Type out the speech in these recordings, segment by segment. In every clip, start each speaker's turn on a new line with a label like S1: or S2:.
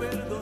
S1: perdón.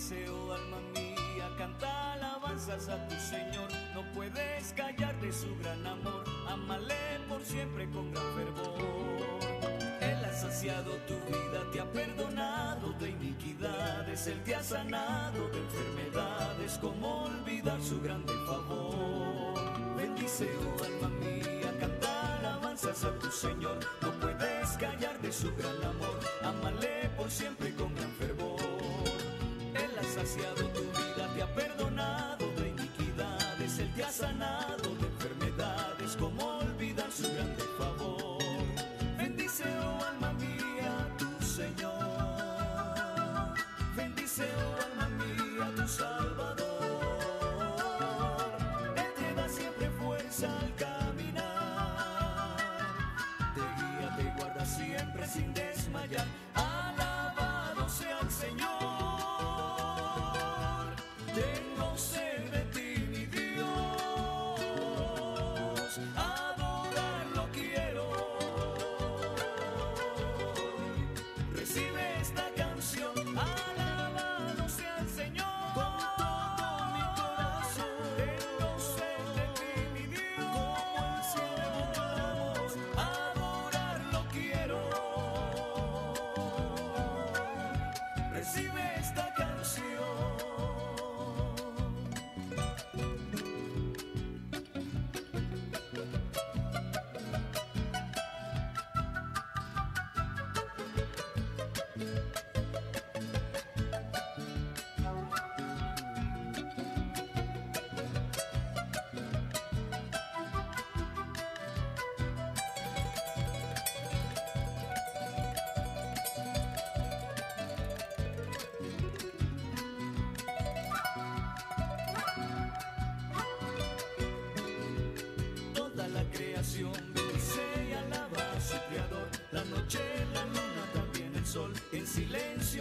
S1: deseo, alma mía, canta alabanzas a tu Señor. No puedes callar de su gran amor, amale por siempre con gran fervor. Él ha saciado tu vida, te ha perdonado de iniquidades, Él te ha sanado de enfermedades, como olvidar su grande favor. Bendice, oh alma mía, canta alabanzas a tu Señor, no puedes callar de su gran amor, amale por siempre con gran fervor tu vida, te ha perdonado tu iniquidades, Él te ha sanado.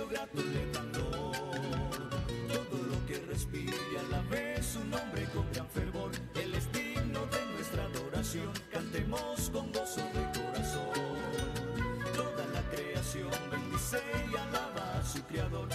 S1: Todo lo que respira a la vez su nombre con gran fervor. Él es digno de nuestra adoración. Cantemos con gozo de corazón. Toda la creación bendice y alaba a su creador.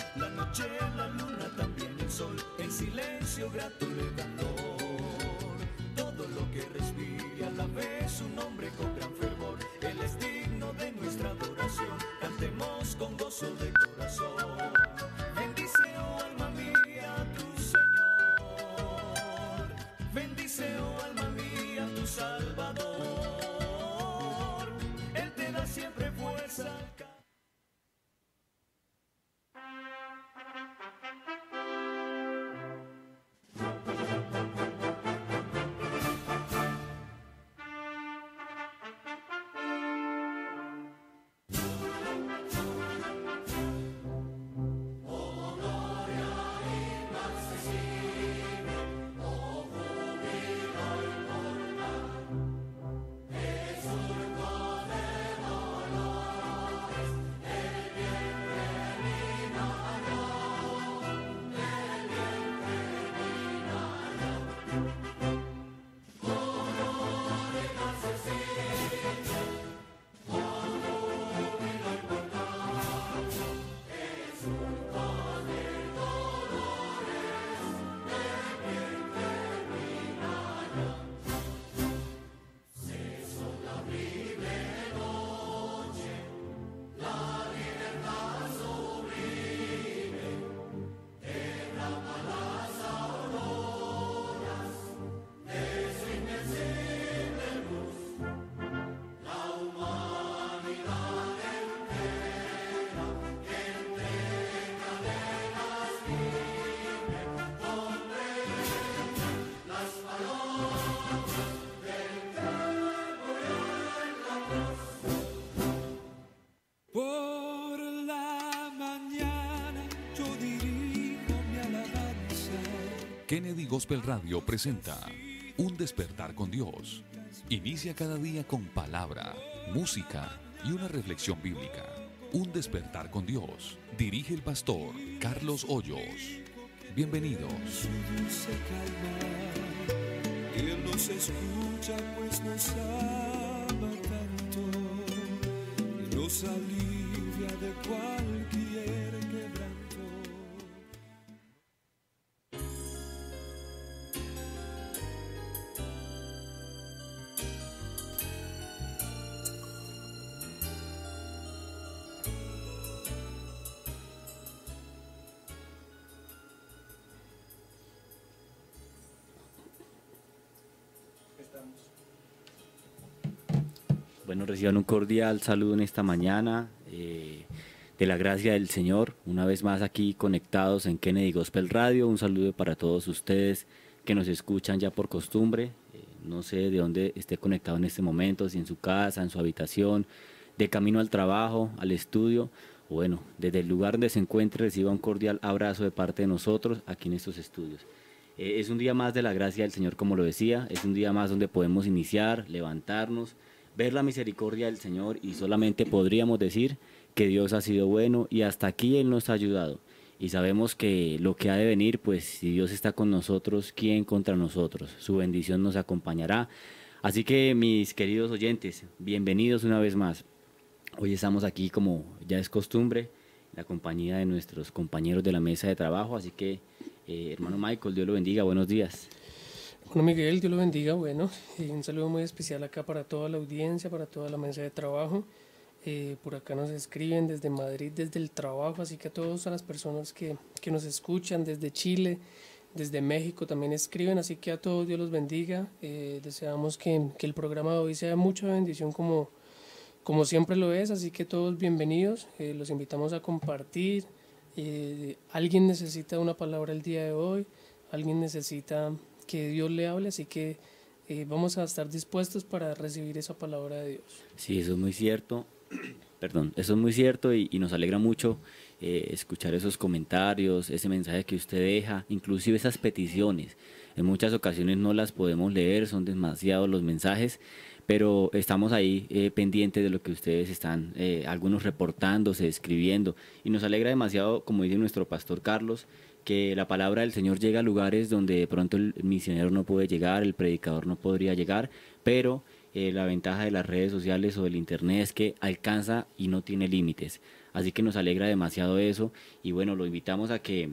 S2: Kennedy Gospel Radio presenta Un despertar con Dios. Inicia cada día con palabra, música y una reflexión bíblica. Un despertar con Dios. Dirige el pastor Carlos Hoyos. Bienvenidos.
S1: nos escucha pues nos ama tanto
S3: Bueno, reciban un cordial saludo en esta mañana. eh, de la gracia del Señor, una vez más aquí conectados en Kennedy Gospel Radio. Un saludo para todos ustedes que nos escuchan ya por costumbre. eh, no sé de dónde esté conectado en este momento, si en su casa, en su habitación, de camino al trabajo, al estudio. Bueno, desde el lugar donde se encuentre, reciba un cordial abrazo de parte de nosotros aquí en estos estudios. Eh, es un día más de la gracia del Señor, como lo decía. Es un día más donde podemos iniciar, levantarnos, ver la misericordia del Señor y solamente podríamos decir que Dios ha sido bueno y hasta aquí Él nos ha ayudado. Y sabemos que lo que ha de venir, pues si Dios está con nosotros, ¿quién contra nosotros? Su bendición nos acompañará. Así que mis queridos oyentes, bienvenidos una vez más. Hoy estamos aquí como ya es costumbre, en la compañía de nuestros compañeros de la mesa de trabajo. Así que, eh, hermano Michael, Dios lo bendiga, buenos días.
S4: Bueno, Miguel, Dios lo bendiga. Bueno, y un saludo muy especial acá para toda la audiencia, para toda la mesa de trabajo. Eh, por acá nos escriben desde Madrid, desde el trabajo, así que a todas las personas que, que nos escuchan desde Chile, desde México también escriben, así que a todos Dios los bendiga. Eh, deseamos que, que el programa de hoy sea mucha bendición como, como siempre lo es, así que todos bienvenidos. Eh, los invitamos a compartir. Eh, alguien necesita una palabra el día de hoy, alguien necesita que Dios le hable, así que eh, vamos a estar dispuestos para recibir esa palabra de Dios.
S3: Sí, eso es muy cierto. Perdón, eso es muy cierto y, y nos alegra mucho eh, escuchar esos comentarios, ese mensaje que usted deja, inclusive esas peticiones. En muchas ocasiones no las podemos leer, son demasiados los mensajes, pero estamos ahí eh, pendientes de lo que ustedes están, eh, algunos reportándose, escribiendo, y nos alegra demasiado, como dice nuestro pastor Carlos, que la palabra del Señor llega a lugares donde de pronto el misionero no puede llegar, el predicador no podría llegar, pero eh, la ventaja de las redes sociales o del Internet es que alcanza y no tiene límites. Así que nos alegra demasiado eso y bueno, lo invitamos a que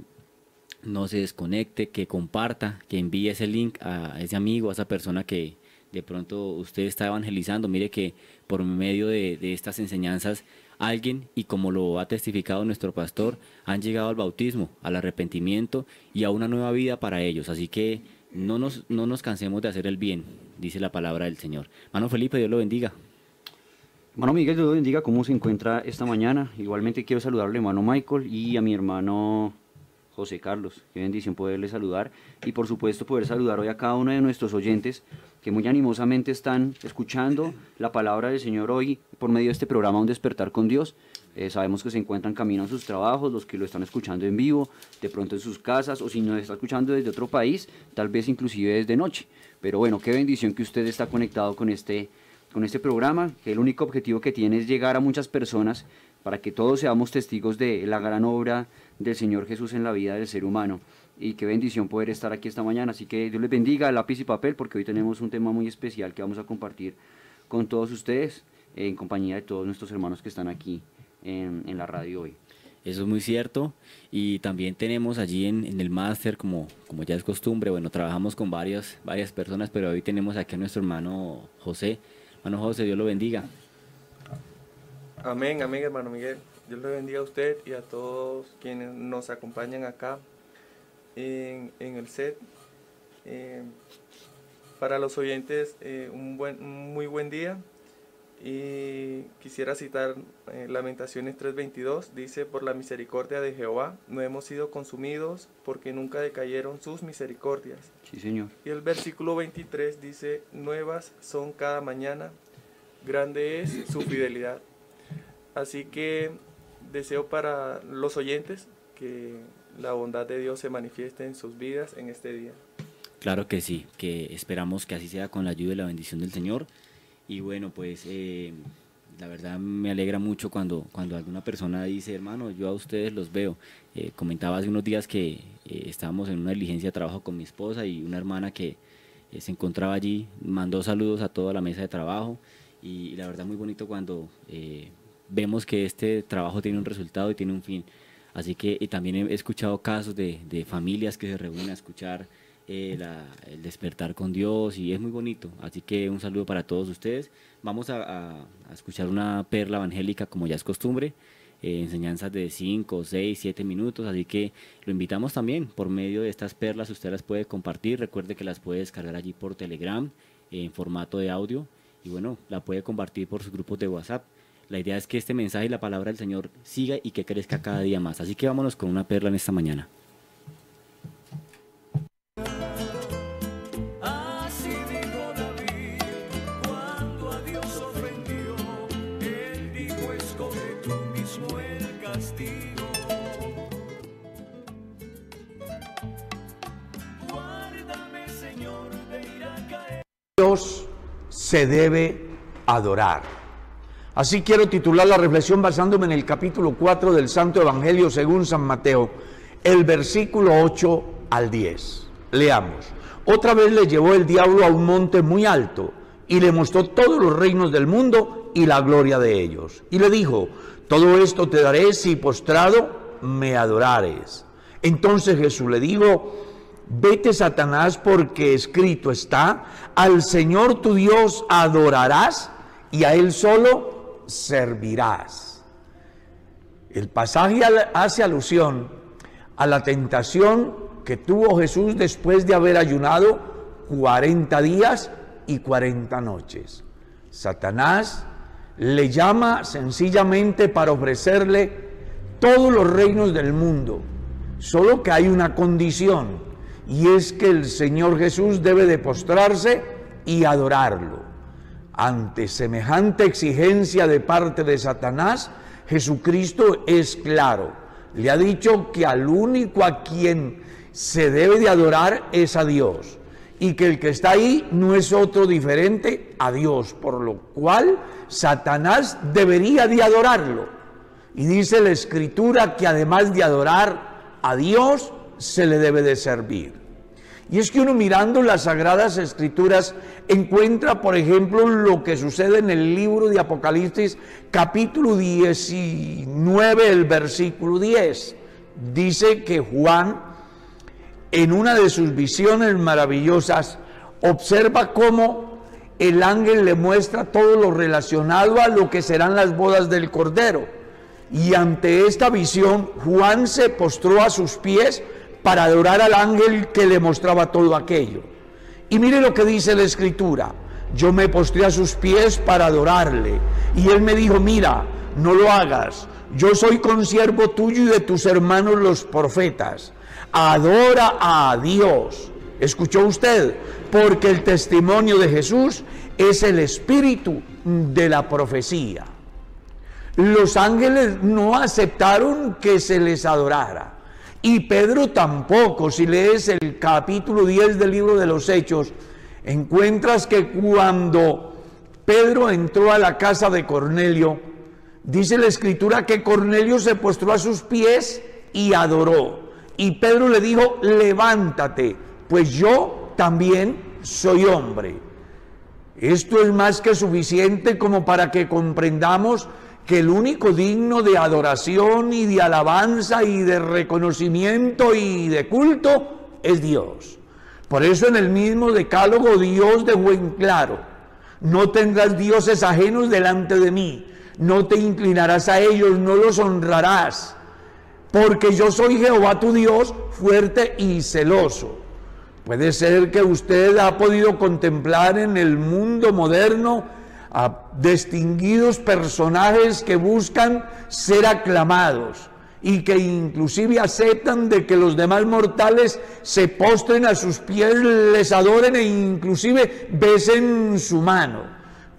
S3: no se desconecte, que comparta, que envíe ese link a ese amigo, a esa persona que de pronto usted está evangelizando. Mire que por medio de, estas enseñanzas alguien, y como lo ha testificado nuestro pastor, han llegado al bautismo, al arrepentimiento y a una nueva vida para ellos. Así que no nos, no nos cansemos de hacer el bien, dice la palabra del Señor. Mano Felipe, Dios lo bendiga.
S5: Hermano Miguel, Dios lo bendiga, ¿cómo se encuentra esta mañana? Igualmente quiero saludarle, hermano Michael, y a mi hermano José Carlos. Qué bendición poderle saludar y por supuesto poder saludar hoy a cada uno de nuestros oyentes que muy animosamente están escuchando la palabra del Señor hoy por medio de este programa Un despertar con Dios. Eh, sabemos que se encuentran camino a sus trabajos, los que lo están escuchando en vivo, de pronto en sus casas o si no está escuchando desde otro país, tal vez inclusive desde noche. Pero bueno, qué bendición que usted está conectado con este, con este programa, que el único objetivo que tiene es llegar a muchas personas para que todos seamos testigos de la gran obra del Señor Jesús en la vida del ser humano. Y qué bendición poder estar aquí esta mañana. Así que Dios les bendiga, lápiz y papel, porque hoy tenemos un tema muy especial que vamos a compartir con todos ustedes, en compañía de todos nuestros hermanos que están aquí en, la radio hoy.
S3: Eso es muy cierto. Y también tenemos allí en, el máster, como, como ya es costumbre, bueno, trabajamos con varias, varias personas, pero hoy tenemos aquí a nuestro hermano José. Hermano José, Dios lo bendiga.
S6: Amén, amén, hermano Miguel. Dios le bendiga a usted y a todos quienes nos acompañan acá en, el set. Eh, para los oyentes, eh, un, buen, muy buen día. Y quisiera citar eh, Lamentaciones 3:22, dice, por la misericordia de Jehová no hemos sido consumidos porque nunca decayeron sus misericordias.
S5: Sí, Señor.
S6: Y el versículo 23 dice, nuevas son cada mañana, grande es su fidelidad. Así que deseo para los oyentes que la bondad de Dios se manifieste en sus vidas en este día.
S3: Claro que sí, que esperamos que así sea con la ayuda y la bendición del Señor. Y bueno, pues eh, la verdad me alegra mucho cuando, cuando alguna persona dice, hermano, yo a ustedes los veo. Eh, comentaba hace unos días que eh, estábamos en una diligencia de trabajo con mi esposa y una hermana que se encontraba allí, mandó saludos a toda la mesa de trabajo y, la verdad muy bonito cuando vemos que este trabajo tiene un resultado y tiene un fin. Así que y también he escuchado casos de, familias que se reúnen a escuchar eh, el despertar con Dios y es muy bonito. Así que un saludo para todos ustedes. Vamos a, a, escuchar una perla evangélica como ya es costumbre, eh, enseñanzas de 5, 6, 7 minutos. Así que lo invitamos también por medio de estas perlas. Usted las puede compartir. Recuerde que las puede descargar allí por Telegram en formato de audio y bueno, la puede compartir por sus grupos de WhatsApp. La idea es que este mensaje y la palabra del Señor siga y que crezca cada día más. Así que vámonos con una perla en esta mañana.
S1: Así dijo David cuando a Dios ofendió. Él dijo: Escoge tú mismo el castigo. Guárdame, Señor, de ir a caer.
S7: Dios se debe adorar. Así quiero titular la reflexión basándome en el capítulo 4 del Santo Evangelio según San Mateo, el versículo 8 al 10. Leamos. Otra vez le llevó el diablo a un monte muy alto y le mostró todos los reinos del mundo y la gloria de ellos. Y le dijo, todo esto te daré si postrado me adorares. Entonces Jesús le dijo, vete Satanás porque escrito está, al Señor tu Dios adorarás y a Él solo servirás. El pasaje hace alusión a la tentación que tuvo Jesús después de haber ayunado 40 días y 40 noches. Satanás le llama sencillamente para ofrecerle todos los reinos del mundo, solo que hay una condición, y es que el Señor Jesús debe de postrarse y adorarlo. Ante semejante exigencia de parte de Satanás, Jesucristo es claro. Le ha dicho que al único a quien se debe de adorar es a Dios. y que el que está ahí no es otro diferente a Dios, por lo cual Satanás debería de adorarlo. Y dice la escritura que además de adorar a Dios, se le debe de servir. Y es que uno mirando las sagradas escrituras encuentra, por ejemplo, lo que sucede en el libro de Apocalipsis capítulo 19, el versículo 10. Dice que Juan, en una de sus visiones maravillosas, observa cómo el ángel le muestra todo lo relacionado a lo que serán las bodas del Cordero. Y ante esta visión, Juan se postró a sus pies para adorar al ángel que le mostraba todo aquello. Y mire lo que dice la escritura. Yo me postré a sus pies para adorarle. Y él me dijo, mira, no lo hagas. Yo soy consiervo tuyo y de tus hermanos los profetas. Adora a Dios. ¿Escuchó usted? Porque el testimonio de Jesús es el espíritu de la profecía. Los ángeles no aceptaron que se les adorara. Y Pedro tampoco, si lees el capítulo 10 del libro de los Hechos, encuentras que cuando Pedro entró a la casa de Cornelio, dice la escritura que Cornelio se postró a sus pies y adoró. Y Pedro le dijo, levántate, pues yo también soy hombre. Esto es más que suficiente como para que comprendamos que el único digno de adoración y de alabanza y de reconocimiento y de culto es Dios. Por eso en el mismo decálogo Dios dejó en claro, no tendrás dioses ajenos delante de mí, no te inclinarás a ellos, no los honrarás, porque yo soy Jehová tu Dios, fuerte y celoso. Puede ser que usted ha podido contemplar en el mundo moderno a distinguidos personajes que buscan ser aclamados y que inclusive aceptan de que los demás mortales se postren a sus pies, les adoren e inclusive besen su mano.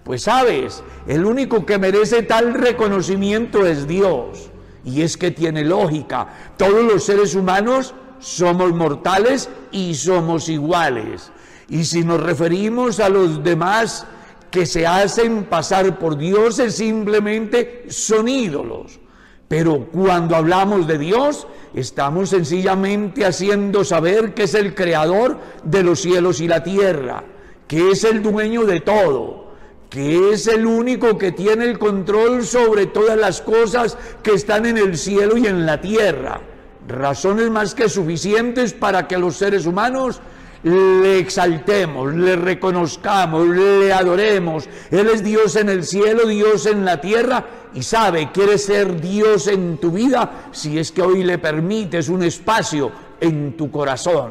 S7: Pues sabes, el único que merece tal reconocimiento es Dios. Y es que tiene lógica. Todos los seres humanos somos mortales y somos iguales. Y si nos referimos a los demás que se hacen pasar por dioses simplemente son ídolos. Pero cuando hablamos de Dios, estamos sencillamente haciendo saber que es el creador de los cielos y la tierra, que es el dueño de todo, que es el único que tiene el control sobre todas las cosas que están en el cielo y en la tierra. Razones más que suficientes para que los seres humanos le exaltemos, le reconozcamos, le adoremos. Él es Dios en el cielo, Dios en la tierra y sabe, quiere ser Dios en tu vida si es que hoy le permites un espacio en tu corazón.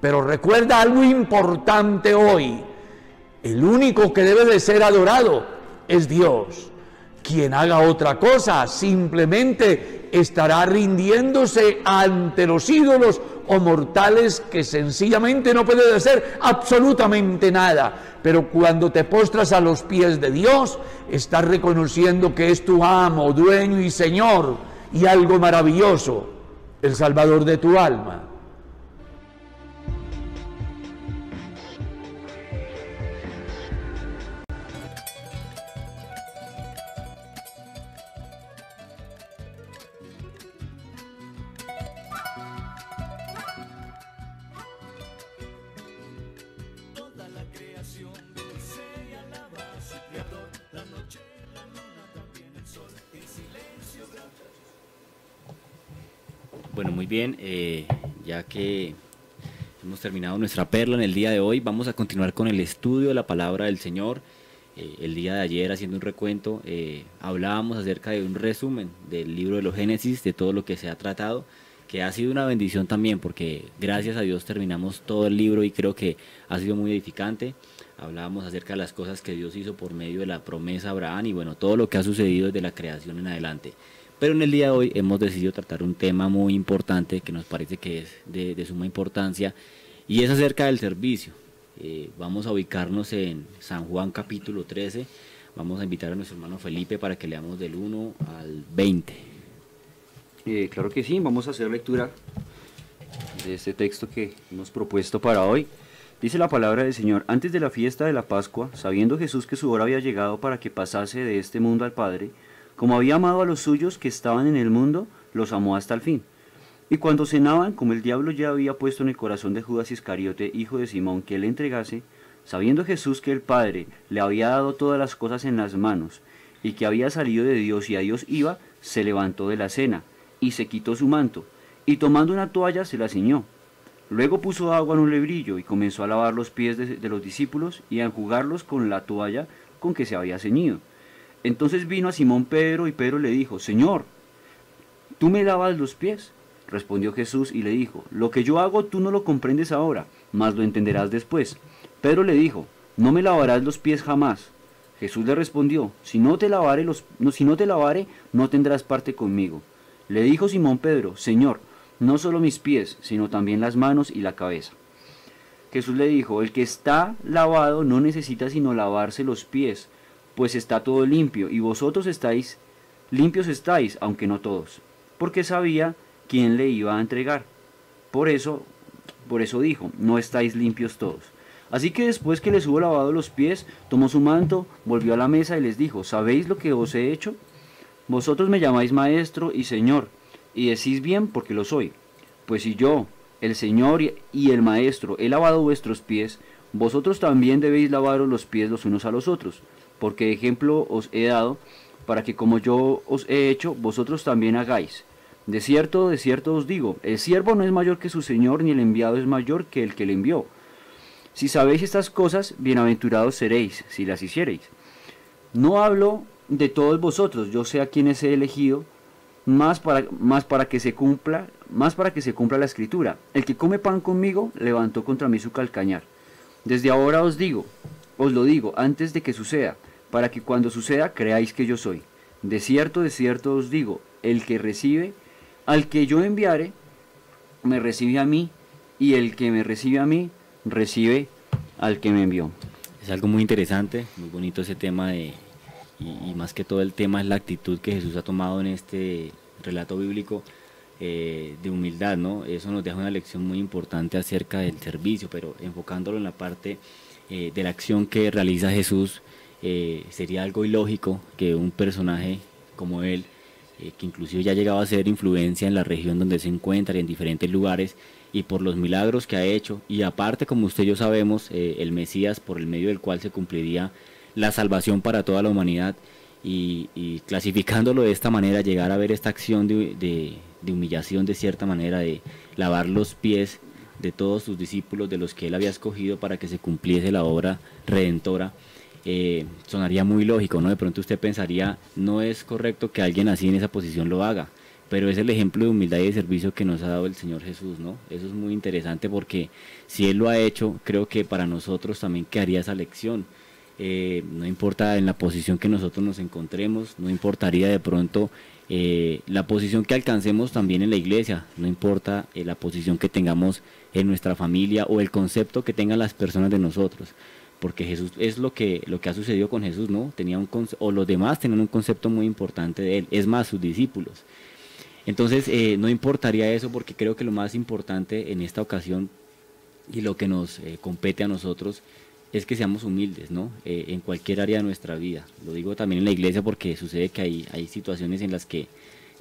S7: Pero recuerda algo importante hoy. El único que debe de ser adorado es Dios. Quien haga otra cosa simplemente estará rindiéndose ante los ídolos o mortales que sencillamente no pueden hacer absolutamente nada. Pero cuando te postras a los pies de Dios, estás reconociendo que es tu amo, dueño y Señor y algo maravilloso, el Salvador de tu alma.
S3: Bueno, muy bien, eh, ya que hemos terminado nuestra perla en el día de hoy, vamos a continuar con el estudio de la palabra del Señor. Eh, el día de ayer, haciendo un recuento, eh, hablábamos acerca de un resumen del libro de los Génesis, de todo lo que se ha tratado, que ha sido una bendición también, porque gracias a Dios terminamos todo el libro y creo que ha sido muy edificante. Hablábamos acerca de las cosas que Dios hizo por medio de la promesa a Abraham y bueno, todo lo que ha sucedido desde la creación en adelante. Pero en el día de hoy hemos decidido tratar un tema muy importante que nos parece que es de, suma importancia y es acerca del servicio. Eh, vamos a ubicarnos en San Juan capítulo 13. Vamos a invitar a nuestro hermano Felipe para que leamos del 1 al 20.
S5: Eh, claro que sí, vamos a hacer lectura de este texto que hemos propuesto para hoy. Dice la palabra del Señor, antes de la fiesta de la Pascua, sabiendo Jesús que su hora había llegado para que pasase de este mundo al Padre, como había amado a los suyos que estaban en el mundo, los amó hasta el fin. Y cuando cenaban, como el diablo ya había puesto en el corazón de Judas Iscariote, hijo de Simón, que le entregase, sabiendo Jesús que el Padre le había dado todas las cosas en las manos, y que había salido de Dios y a Dios iba, se levantó de la cena, y se quitó su manto, y tomando una toalla se la ciñó Luego puso agua en un lebrillo y comenzó a lavar los pies de, los discípulos y a enjugarlos con la toalla con que se había ceñido. Entonces vino a Simón Pedro y Pedro le dijo, Señor, ¿tú me lavas los pies? Respondió Jesús y le dijo, Lo que yo hago tú no lo comprendes ahora, mas lo entenderás después. Pedro le dijo, No me lavarás los pies jamás. Jesús le respondió, Si no te lavare, los, no, si no te lavare, no tendrás parte conmigo. Le dijo Simón Pedro, Señor, no solo mis pies, sino también las manos y la cabeza. Jesús le dijo, el que está lavado no necesita sino lavarse los pies, pues está todo limpio, y vosotros estáis, limpios estáis, aunque no todos, porque sabía quién le iba a entregar. Por eso, por eso dijo, no estáis limpios todos. Así que después que les hubo lavado los pies, tomó su manto, volvió a la mesa y les dijo, ¿sabéis lo que os he hecho? Vosotros me llamáis maestro y señor, y decís bien porque lo soy. Pues si yo, el Señor y el Maestro, he lavado vuestros pies, vosotros también debéis lavaros los pies los unos a los otros, porque ejemplo os he dado, para que como yo os he hecho, vosotros también hagáis. De cierto, de cierto os digo, el siervo no es mayor que su Señor, ni el enviado es mayor que el que le envió. Si sabéis estas cosas, bienaventurados seréis, si las hiciereis. No hablo de todos vosotros, yo sé a quienes he elegido, más para, más para que se cumpla, más para que se cumpla la escritura. El que come pan conmigo levantó contra mí su calcañar. Desde ahora os digo, os lo digo antes de que suceda, para que cuando suceda creáis que yo soy. De cierto, de cierto os digo, el que recibe, al que yo enviare, me recibe a mí, y el que me recibe a mí, recibe al que me envió.
S3: Es algo muy interesante, muy bonito ese tema de y, más que todo el tema es la actitud que Jesús ha tomado en este relato bíblico eh, de humildad, ¿no? Eso nos deja una lección muy importante acerca del servicio, pero enfocándolo en la parte eh, de la acción que realiza Jesús, eh, sería algo ilógico que un personaje como él, que inclusive ya ha llegado a ser influencia en la región donde se encuentra y en diferentes lugares, y por los milagros que ha hecho, y aparte, como usted y yo sabemos, el Mesías por el medio del cual se cumpliría la salvación para toda la humanidad y, clasificándolo de esta manera, llegar a ver esta acción de, humillación de cierta manera, de lavar los pies de todos sus discípulos, de los que él había escogido para que se cumpliese la obra redentora, eh, sonaría muy lógico, ¿no? De pronto usted pensaría, no es correcto que alguien así en esa posición lo haga, pero es el ejemplo de humildad y de servicio que nos ha dado el Señor Jesús, ¿no? Eso es muy interesante porque si Él lo ha hecho, creo que para nosotros también quedaría esa lección eh, no importa en la posición que nosotros nos encontremos, no importaría de pronto eh, la posición que alcancemos también en la iglesia, no importa eh, la posición que tengamos en nuestra familia o el concepto que tengan las personas de nosotros, porque Jesús es lo que lo que ha sucedido con Jesús, ¿no? Tenía un o los demás tenían un concepto muy importante de él, es más sus discípulos. Entonces, no importaría eso porque creo que lo más importante en esta ocasión y lo que nos compete a nosotros es que seamos humildes, ¿no? Eh, en cualquier área de nuestra vida. Lo digo también en la iglesia porque sucede que hay, hay situaciones en las que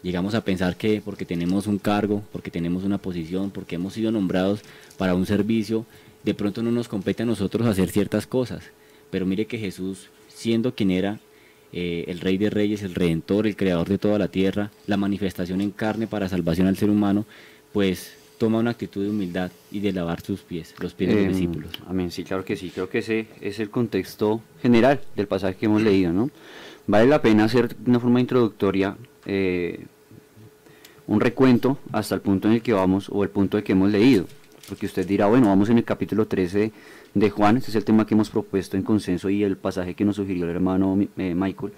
S3: llegamos a pensar que porque tenemos un cargo, porque tenemos una posición, porque hemos sido nombrados para un servicio, de pronto no nos compete a nosotros hacer ciertas cosas. Pero mire que Jesús, siendo quien era, eh, el Rey de Reyes, el Redentor, el Creador de toda la tierra, la manifestación en carne para salvación al ser humano, pues toma una actitud de humildad y de lavar sus pies, los pies de los em, discípulos.
S5: Amén, sí, claro que sí, creo que ese es el contexto general del pasaje que hemos leído, ¿no? Vale la pena hacer de una forma introductoria eh, un recuento hasta el punto en el que vamos o el punto en el que hemos leído, porque usted dirá, bueno, vamos en el capítulo 13 de Juan, este es el tema que hemos propuesto en consenso y el pasaje que nos sugirió el hermano eh, Michael,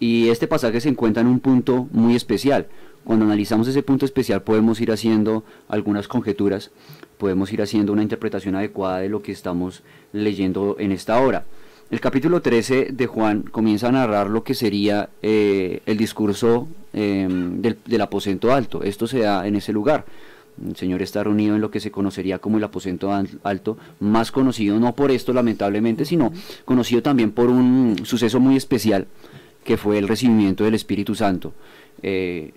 S5: y este pasaje se encuentra en un punto muy especial, cuando analizamos ese punto especial podemos ir haciendo algunas conjeturas, podemos ir haciendo una interpretación adecuada de lo que estamos leyendo en esta hora. El capítulo 13 de Juan comienza a narrar lo que sería eh, el discurso em, del, aposento alto. Esto se da en ese lugar, El Señor está reunido en lo que se conocería como el aposento alto, más conocido no por esto lamentablemente, sino conocido también por un suceso muy especial que fue el recibimiento del Espíritu Santo. Eh,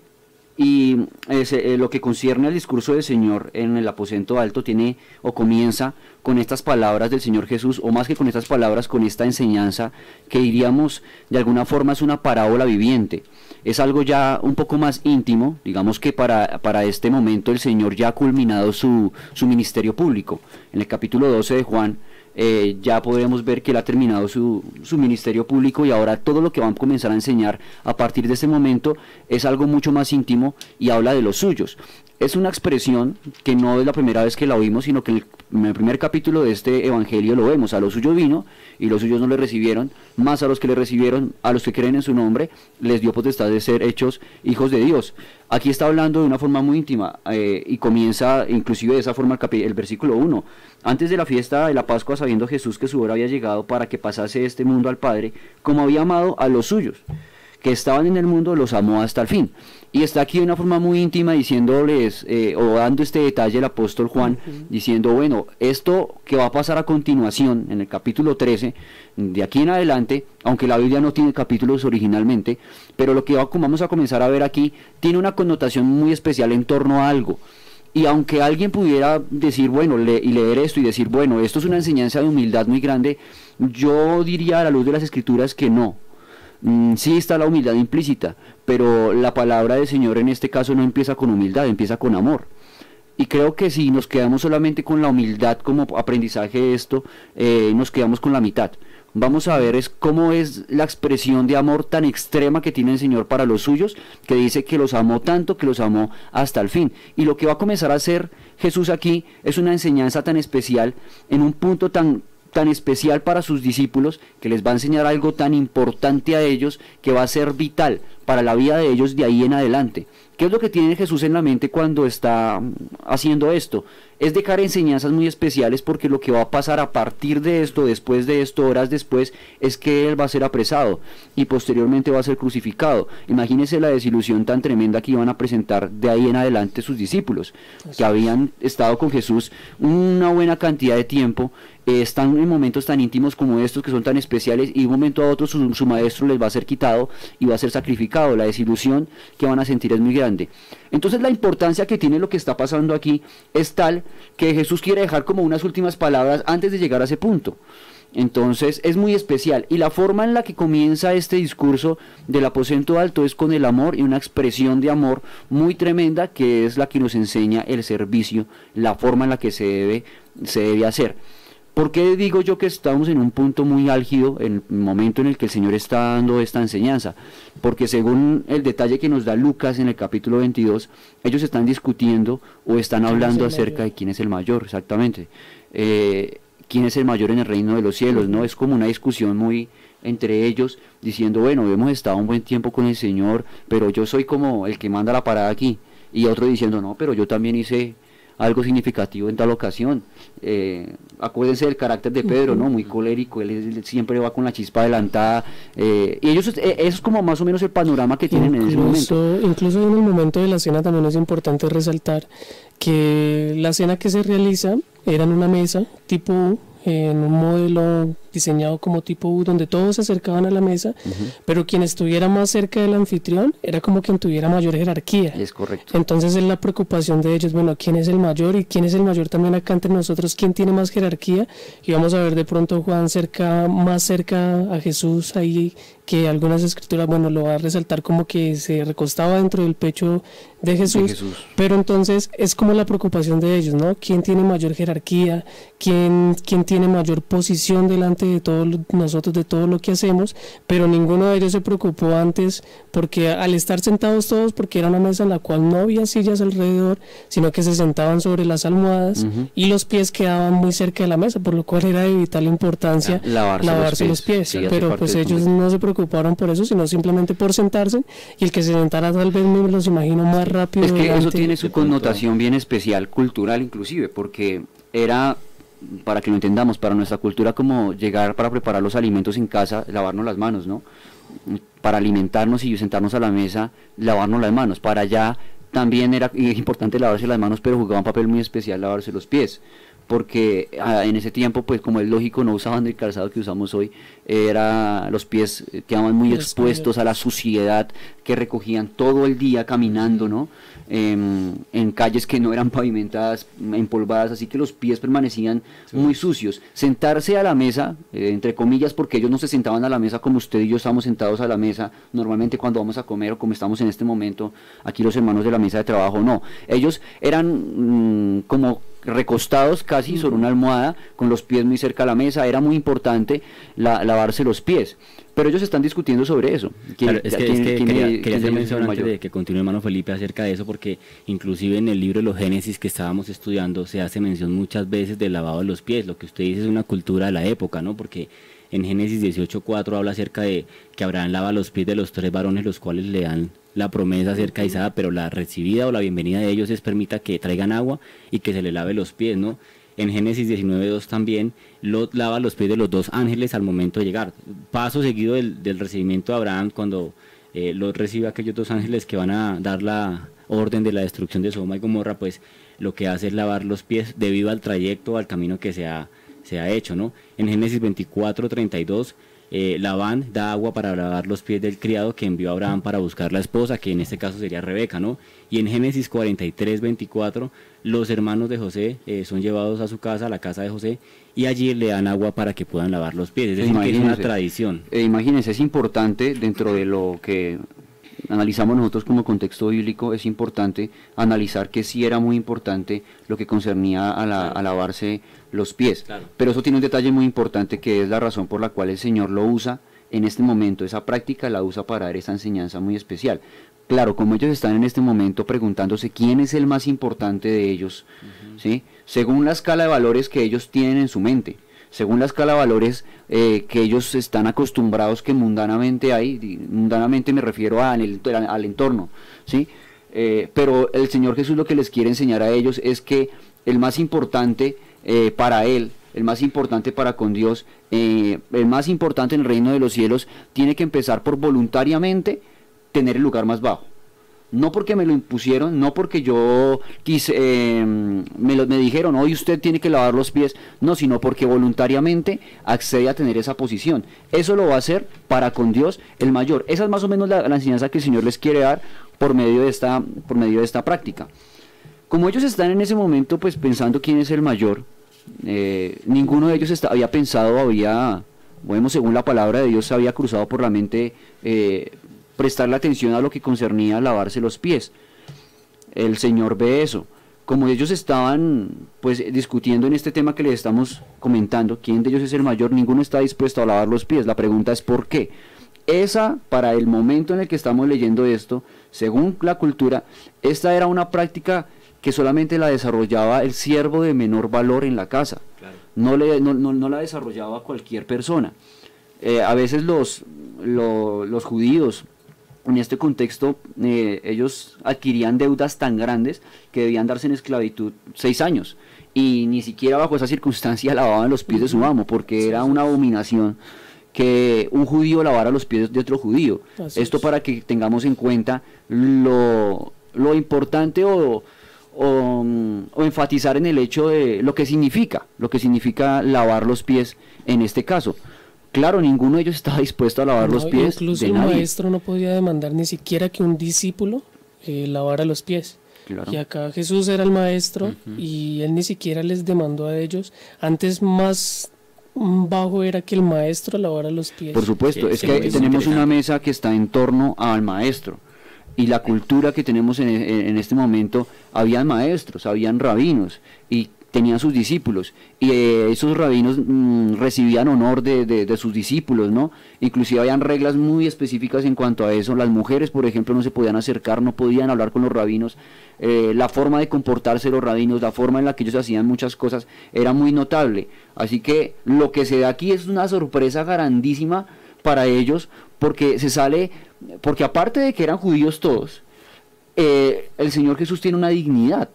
S5: y eh, lo que concierne al discurso del Señor en el aposento alto tiene o comienza con estas palabras del Señor Jesús, o más que con estas palabras, con esta enseñanza que diríamos de alguna forma es una parábola viviente. Es algo ya un poco más íntimo, digamos que para, para este momento el Señor ya ha culminado su, su ministerio público. En el capítulo 12 de Juan, eh, ya podremos ver que él ha terminado su, su, ministerio público y ahora todo lo que van a comenzar a enseñar a partir de este momento es algo mucho más íntimo y habla de los suyos. Es una expresión que no es la primera vez que la oímos, sino que en el primer capítulo de este evangelio lo vemos, a los suyos vino y los suyos no le recibieron, más a los que le recibieron, a los que creen en su nombre, les dio potestad de ser hechos hijos de Dios. Aquí está hablando de una forma muy íntima eh, y comienza inclusive de esa forma el, el versículo 1. Antes de la fiesta de la Pascua, sabiendo Jesús que su hora había llegado para que pasase este mundo al Padre, como había amado a los suyos, que estaban en el mundo, los amó hasta el fin. Y está aquí de una forma muy íntima diciéndoles, eh, o dando este detalle el apóstol Juan, diciendo, bueno, esto que va a pasar a continuación, en el capítulo 13, de aquí en adelante, aunque la Biblia no tiene capítulos originalmente, pero lo que vamos a comenzar a ver aquí tiene una connotación muy especial en torno a algo. Y aunque alguien pudiera decir, bueno, y leer esto y decir, bueno, esto es una enseñanza de humildad muy grande, yo diría a la luz de las escrituras que no, Mm, sí está la humildad implícita, pero la palabra del Señor en este caso no empieza con humildad, empieza con amor. Y creo que si nos quedamos solamente con la humildad como aprendizaje de esto, eh, nos quedamos con la mitad. Vamos a ver es cómo es la expresión de amor tan extrema que tiene el Señor para los suyos, que dice que los amó tanto, que los amó hasta el fin. Y lo que va a comenzar a hacer Jesús aquí es una enseñanza tan especial en un punto tan tan especial para sus discípulos que les va a enseñar algo tan importante a ellos que va a ser vital para la vida de ellos de ahí en adelante. ¿Qué es lo que tiene Jesús en la mente cuando está mm, haciendo esto? Es dejar enseñanzas muy especiales porque lo que va a pasar a partir de esto, después de esto, horas después, es que Él va a ser apresado y posteriormente va a ser crucificado. Imagínense la desilusión tan tremenda que iban a presentar de ahí en adelante sus discípulos, que habían estado con Jesús una buena cantidad de tiempo están en momentos tan íntimos como estos que son tan especiales y de un momento a otro su, maestro les va a ser quitado y va a ser sacrificado. La desilusión que van a sentir es muy grande. Entonces la importancia que tiene lo que está pasando aquí es tal que Jesús quiere dejar como unas últimas palabras antes de llegar a ese punto. Entonces es muy especial y la forma en la que comienza este discurso del aposento alto es con el amor y una expresión de amor muy tremenda que es la que nos enseña el servicio, la forma en la que se debe, se debe hacer. ¿Por qué digo yo que estamos en un punto muy álgido en el momento en el que el Señor está dando esta enseñanza? Porque según el detalle que nos da Lucas en el capítulo 22, ellos están discutiendo o están hablando acerca de quién es el mayor, exactamente. Eh, quién es el mayor en el reino de los cielos, ¿no? Es como una discusión muy entre ellos diciendo, bueno, hemos estado un buen tiempo con el Señor, pero yo soy como el que manda la parada aquí. Y otro diciendo, no, pero yo también hice algo significativo en tal ocasión. Eh, acuérdense del carácter de Pedro, ¿no? Muy colérico, él, siempre va con la chispa adelantada. Eh, y ellos, eh, eso es como más o menos el panorama que tienen en ese momento.
S4: Incluso en el momento de la cena también es importante resaltar que la cena que se realiza era en una mesa tipo en un modelo diseñado como tipo U, donde todos se acercaban a la mesa, pero quien estuviera más cerca del anfitrión era como quien tuviera mayor jerarquía.
S5: Es correcto.
S4: Entonces es la preocupación de ellos, bueno, ¿quién es el mayor? Y quién es el mayor también acá entre nosotros, quién tiene más jerarquía. Y vamos a ver de pronto Juan cerca, más cerca a Jesús ahí que algunas escrituras, bueno, lo va a resaltar como que se recostaba dentro del pecho de Jesús, pero entonces es como la preocupación de ellos, ¿no? ¿Quién tiene mayor jerarquía? ¿Quién, quién tiene mayor posición delante de todos nosotros, de todo lo que hacemos? Pero ninguno de ellos se preocupó antes porque al estar sentados todos, porque era una mesa en la cual no había sillas alrededor, sino que se sentaban sobre las almohadas y los pies quedaban muy cerca de la mesa, por lo cual era de vital importancia lavarse, los pies, pero pues ellos no se preocuparon por eso, sino simplemente por sentarse y el que se sentara tal vez me los imagino más rápido.
S5: Es que eso tiene su connotación bien especial, cultural inclusive, porque era para que lo entendamos, para nuestra cultura como llegar para preparar los alimentos en casa, lavarnos las manos, ¿no? Para alimentarnos y sentarnos a la mesa, lavarnos las manos. Para allá también era importante lavarse las manos, pero jugaba un papel muy especial lavarse los pies porque ah, en ese tiempo, pues como es lógico, no usaban el calzado que usamos hoy, era los pies quedaban muy expuestos a la suciedad que recogían todo el día caminando, ¿no? En calles que no eran pavimentadas, empolvadas, así que los pies permanecían muy sucios. Sentarse a la mesa, eh, entre comillas, porque ellos no se sentaban a la mesa como usted y yo estamos sentados a la mesa, normalmente cuando vamos a comer o como estamos en este momento, aquí los hermanos de la mesa de trabajo, no. Ellos eran mm, como recostados casi sobre una almohada, con los pies muy cerca a la mesa, era muy importante lavarse los pies. Pero ellos están discutiendo sobre eso.
S3: Claro, es que, quería, hacer mención antes de que continúe hermano Felipe acerca de eso, porque inclusive en el libro de los Génesis que estábamos estudiando se hace mención muchas veces del lavado de los pies. Lo que usted dice es una cultura de la época, ¿no? Porque en Génesis 18.4 habla acerca de que Abraham lava los pies de los tres varones, los cuales le dan la promesa de Isaac, pero la recibida o la bienvenida de ellos es permita que traigan agua y que se le lave los pies, ¿no? En Génesis 19.2 también Lot lava los pies de los dos ángeles al momento de llegar. Paso seguido del, recibimiento de Abraham cuando eh, Lot recibe a aquellos dos ángeles que van a dar la orden de la destrucción de Sodoma y Gomorra, pues lo que hace es lavar los pies debido al trayecto, al camino que se ha, se ha hecho, ¿no? En Génesis 24.32 eh, Labán da agua para lavar los pies del criado que envió a Abraham para buscar la esposa, que en este caso sería Rebeca, ¿no? Y en Génesis 43, 24, los hermanos de José eh, son llevados a su casa, a la casa de José, y allí le dan agua para que puedan lavar los pies. Es decir, que es una tradición.
S5: Eh, imagínense, es importante dentro de lo que analizamos nosotros como contexto bíblico, es importante analizar que sí era muy importante lo que concernía a, la, a lavarse los pies. Pero eso tiene un detalle muy importante que es la razón por la cual el Señor lo usa en este momento. Esa práctica la usa para dar esa enseñanza muy especial. Claro, como ellos están en este momento preguntándose quién es el más importante de ellos, ¿sí? según la escala de valores que ellos tienen en su mente, según la escala eh, que ellos están acostumbrados que mundanamente hay, mundanamente me refiero al, al entorno, ¿sí? Eh, pero el Señor Jesús lo que les quiere enseñar a ellos es que el más importante eh, para Él, el más importante para con Dios, el más importante en el reino de los cielos, tiene que empezar por voluntariamente tener el lugar más bajo. No porque me lo impusieron, no porque yo quise, eh, me, lo, me dijeron, hoy usted tiene que lavar los pies, no, sino porque voluntariamente accede a tener esa posición. Eso lo va a hacer para con Dios el mayor. Esa es más o menos la, enseñanza que el Señor les quiere dar por medio de esta, por medio de esta práctica. Como ellos están en ese momento pues pensando quién es el mayor, eh, ninguno de ellos había pensado, había, bueno, según la palabra de Dios, había cruzado por la mente eh, prestarle atención a lo que concernía lavarse los pies. El Señor ve eso. Como ellos estaban pues discutiendo en este tema que les estamos comentando, quién de ellos es el mayor, ninguno está dispuesto a lavar los pies. La pregunta es ¿por qué? Esa, para el momento en el que estamos leyendo esto, según la cultura, esta era una práctica que solamente la desarrollaba el siervo de menor valor en la casa. No, le, no, no, la desarrollaba cualquier persona. Eh, a veces los, los judíos, en este contexto, eh, ellos adquirían deudas tan grandes que debían darse en esclavitud seis años. Y ni siquiera bajo esa circunstancia lavaban los pies de su amo, porque era una abominación que un judío lavara los pies de otro judío. Esto para que tengamos en cuenta lo, lo importante o o, enfatizar en el hecho de lo que significa, lo que significa lavar los pies en este caso. Claro, ninguno de ellos estaba dispuesto a lavar los pies.
S4: Incluso el maestro no podía demandar ni siquiera que un discípulo eh, lavara los pies. Y acá Jesús era el maestro y él ni siquiera les demandó a ellos. Antes más bajo era que el maestro lavara los pies.
S5: Por supuesto, es que tenemos una mesa que está en torno al maestro y la cultura que tenemos en, este momento, habían maestros, habían rabinos y tenían sus discípulos y eh, esos rabinos mm, recibían honor de, sus discípulos, ¿no? Inclusive habían reglas muy específicas en cuanto a eso. Las mujeres, por ejemplo, no se podían acercar, no podían hablar con los rabinos. Eh, la forma de comportarse los rabinos, la forma en la que ellos hacían muchas cosas, era muy notable. Así que lo que se da aquí es una sorpresa grandísima para ellos porque se sale porque aparte de que eran judíos todos, eh, el Señor Jesús tiene una dignidad.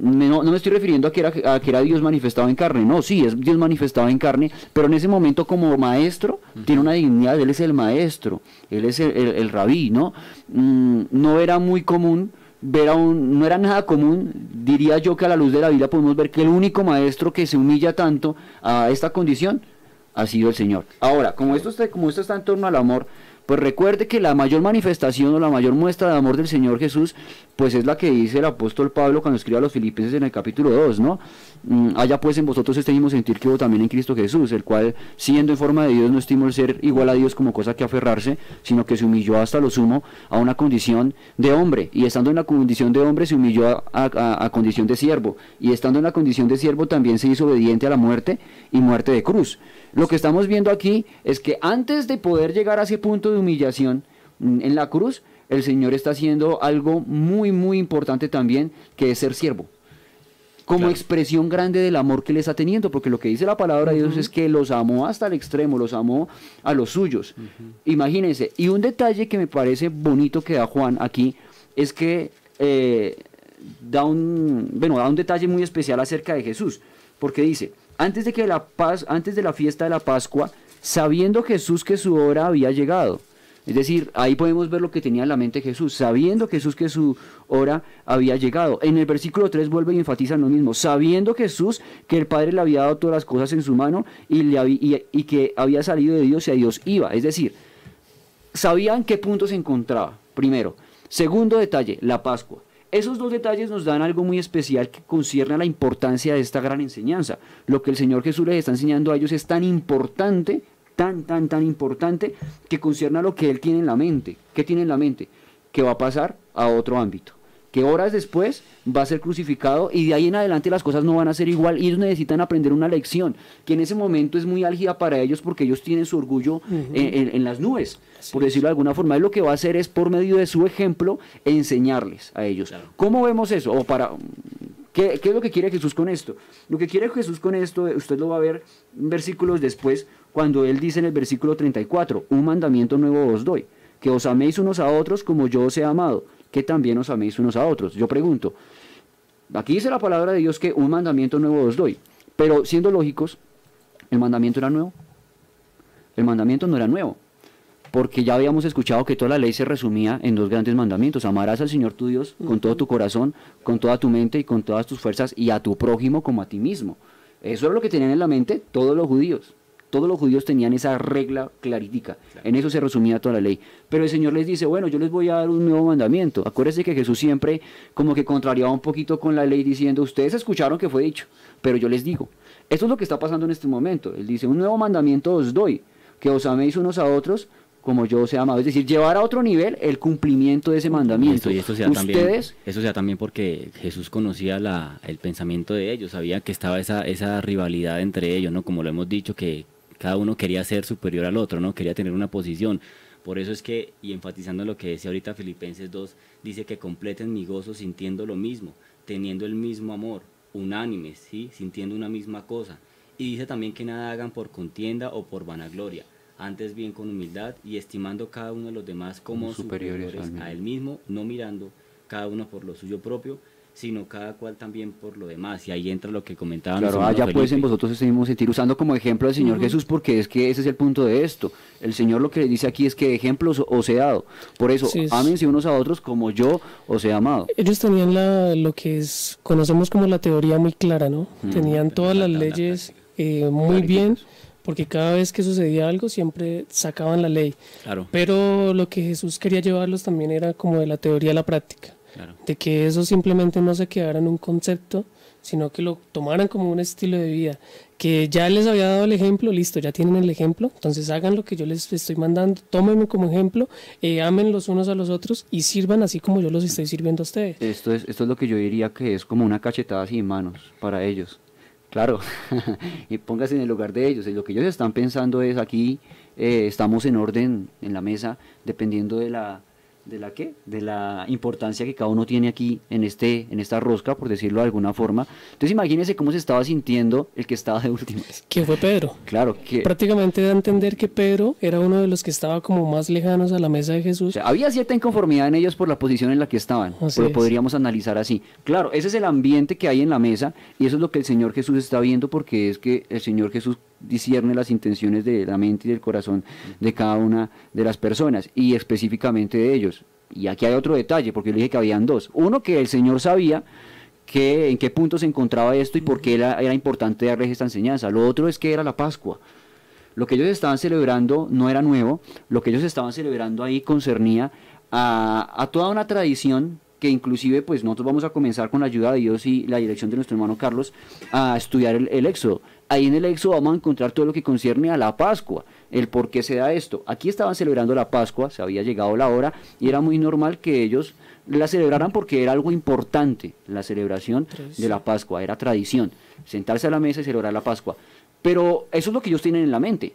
S5: No, me estoy refiriendo a que, era, que era Dios manifestado en carne, no, sí, es Dios manifestado en carne, pero en ese momento como maestro tiene una dignidad, Él es el maestro, Él es el, rabí, ¿no? Mm, no era muy común ver a un, no era nada común, diría yo que a la luz de la Biblia podemos ver que el único maestro que se humilla tanto a esta condición ha sido el Señor. Ahora, como esto está, como esto está en torno al amor, pues recuerde que la mayor manifestación o la mayor muestra de amor del Señor Jesús, pues es la que dice el apóstol Pablo cuando escribe a los filipenses en el capítulo 2, ¿no? Mm, Haya pues en vosotros este mismo sentir que hubo también en Cristo Jesús, el cual, siendo en forma de Dios, no estimó el ser igual a Dios como cosa que aferrarse, sino que se humilló hasta lo sumo a una condición de hombre, y estando en la condición de hombre se humilló a, condición de siervo, y estando en la condición de siervo también se hizo obediente a la muerte y muerte de cruz. Lo que estamos viendo aquí es que antes de poder llegar a ese punto de humillación mm, en la cruz, el Señor está haciendo algo muy, muy importante también, que es ser siervo. Como expresión grande del amor que le está teniendo, porque lo que dice la palabra de Dios es que los amó hasta el extremo, los amó a los suyos. Imagínense, y un detalle que me parece bonito que da Juan aquí es que eh, da un, bueno, da un detalle muy especial acerca de Jesús, porque dice, antes de que la paz, antes de la fiesta de la Pascua, sabiendo Jesús que su hora había llegado. Es decir, ahí podemos ver lo que tenía en la mente Jesús, sabiendo Jesús que su hora había llegado. En el versículo 3 vuelve y enfatiza lo mismo, sabiendo Jesús que el Padre le había dado todas las cosas en su mano y, le y- y que había salido de Dios y a Dios iba. Es decir, sabía en qué punto se encontraba, primero. Segundo detalle, la Pascua. Esos dos detalles nos dan algo muy especial que concierne a la importancia de esta gran enseñanza. Lo que el Señor Jesús les está enseñando a ellos es tan importante, tan, tan, tan importante, que concierne a lo que Él tiene en la mente. ¿Qué tiene en la mente? Que va a pasar a otro ámbito. Que horas después va a ser crucificado y de ahí en adelante las cosas no van a ser igual y ellos necesitan aprender una lección que en ese momento es muy álgida para ellos porque ellos tienen su orgullo en, en- en las nubes, por decirlo de alguna forma. Él lo que va a hacer es por medio de su ejemplo enseñarles a ellos. ¿Cómo vemos eso? O para, ¿qué, qué es lo que quiere Jesús con esto? Lo que quiere Jesús con esto, eh, usted lo va a ver versículos después, cuando él dice en el versículo 34, un mandamiento nuevo os doy, que os améis unos a otros como yo os he amado, que también os améis unos a otros. Yo pregunto, aquí dice la palabra de Dios que un mandamiento nuevo os doy, pero siendo lógicos, ¿el mandamiento era nuevo? El mandamiento no era nuevo, porque ya habíamos escuchado que toda la ley se resumía en dos grandes mandamientos. Amarás al Señor tu Dios con todo tu corazón, con toda tu mente y con todas tus fuerzas y a tu prójimo como a ti mismo. Eso era lo que tenían en la mente todos los judíos. Todos los judíos tenían esa regla clarítica. En eso se resumía toda la ley. Pero el Señor les dice, bueno, yo les voy a dar un nuevo mandamiento. Acuérdense que Jesús siempre como que contrariaba un poquito con la ley diciendo, ustedes escucharon que fue dicho, pero yo les digo. Esto es lo que está pasando en este momento. Él dice, un nuevo mandamiento os doy, que os améis unos a otros como yo os he amado. Es decir, llevar a otro nivel el cumplimiento de ese mandamiento.
S3: Y esto se da también,
S5: Ustedes,
S3: eso se da también porque Jesús conocía la, el pensamiento de ellos, sabía que estaba esa, esa rivalidad entre ellos, ¿no? Como lo hemos dicho, que cada uno quería ser superior al otro, ¿no? Quería tener una posición. Por eso es que, y enfatizando lo que decía ahorita Filipenses 2, dice que completen mi gozo sintiendo lo mismo, teniendo el mismo amor, unánimes, ¿sí? Sintiendo una misma cosa. Y dice también que nada hagan por contienda o por vanagloria, antes bien con humildad y estimando cada uno de los demás como
S5: Como superiores
S3: a él mismo, no mirando cada uno por lo suyo propio, sino cada cual también por lo demás. Y ahí entra lo que comentaba
S5: Claro, allá pues en vosotros ese mismo sentir, usando como ejemplo al Señor Jesús, porque es que ese es el punto de esto. El Señor lo que le dice aquí es que ejemplos os he dado. Por eso,
S4: Sí, es-
S5: ámense unos a otros como yo os he amado.
S4: Ellos tenían la, lo que es, conocemos como la teoría muy clara, ¿no? Tenían todas las leyes eh, muy bien, porque cada vez que sucedía algo siempre sacaban la ley.
S3: Claro,
S4: Pero lo que Jesús quería llevarlos también era como de la teoría a la práctica,
S3: claro.
S4: de que eso simplemente no se quedara en un concepto, sino que lo tomaran como un estilo de vida, que ya les había dado el ejemplo, listo, ya tienen el ejemplo, entonces hagan lo que yo les estoy mandando, tómenme como ejemplo, eh, amen los unos a los otros y sirvan así como yo los estoy sirviendo a ustedes.
S5: Esto es, esto es lo que yo diría que es como una cachetada sin manos para ellos. Claro, y póngase en el lugar de ellos. Lo que ellos están pensando es aquí eh, estamos en orden en la mesa, dependiendo de la de la qué, de la importancia que cada uno tiene aquí en este en esta rosca, por decirlo de alguna forma. Entonces imagínense cómo se estaba sintiendo el que estaba de últimas.
S4: que fue Pedro.
S5: Claro que
S4: Prácticamente da a entender que Pedro era uno de los que estaba como más lejanos a la mesa de
S5: O
S4: Jesús.
S5: sea, había cierta inconformidad en ellos por la posición en la que estaban,
S4: Así
S5: lo
S4: es.
S5: podríamos analizar así. Claro, ese es el ambiente que hay en la mesa y eso es lo que el Señor Jesús está viendo porque es que el Señor Jesús discierne las intenciones de la mente y del corazón de cada una de las personas y específicamente de ellos. Y aquí hay otro detalle, porque yo le dije que habían dos. Uno, que el Señor sabía que, en qué punto se encontraba esto y por qué era, era importante darles esta enseñanza. Lo otro es que era la Pascua. Lo que ellos estaban celebrando no era nuevo, lo que ellos estaban celebrando ahí concernía a, a toda una tradición que inclusive pues nosotros vamos a comenzar con la ayuda de Dios y la dirección de nuestro hermano Carlos a estudiar el, Éxodo. Ahí en el Éxodo vamos a encontrar todo lo que concierne a la Pascua, el por qué se da esto. Aquí estaban celebrando la Pascua, se había llegado la hora y era muy normal que ellos la celebraran porque era algo importante, la celebración de la Pascua, era tradición, sentarse a la mesa y celebrar la Pascua. Pero eso es lo que ellos tienen en la mente.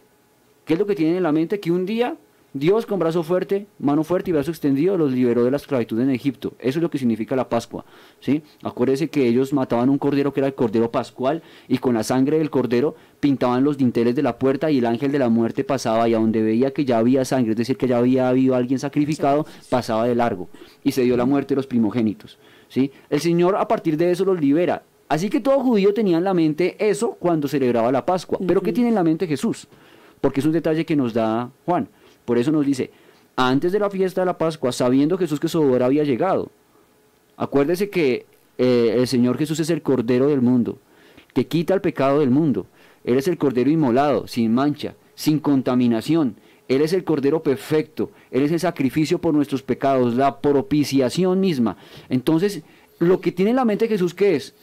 S5: ¿Qué es lo que tienen en la mente? Que un día Dios con brazo fuerte, mano fuerte y brazo extendido los liberó de la esclavitud en Egipto. Eso es lo que significa la Pascua. ¿sí? Acuérdense que ellos mataban un cordero que era el cordero pascual y con la sangre del cordero pintaban los dinteles de la puerta y el ángel de la muerte pasaba y a donde veía que ya había sangre, es decir, que ya había habido alguien sacrificado, pasaba de largo y se dio la muerte de los primogénitos. ¿sí? El Señor a partir de eso los libera. Así que todo judío tenía en la mente eso cuando celebraba la Pascua. Pero ¿qué tiene en la mente Jesús? Porque es un detalle que nos da Juan. Por eso nos dice, antes de la fiesta de la Pascua, sabiendo Jesús que su hora había llegado. Acuérdese que eh, el Señor Jesús es el Cordero del mundo, que quita el pecado del mundo. Él es el Cordero inmolado, sin mancha, sin contaminación. Él es el Cordero perfecto. Él es el sacrificio por nuestros pecados, la propiciación misma. Entonces, lo que tiene en la mente Jesús, ¿qué es?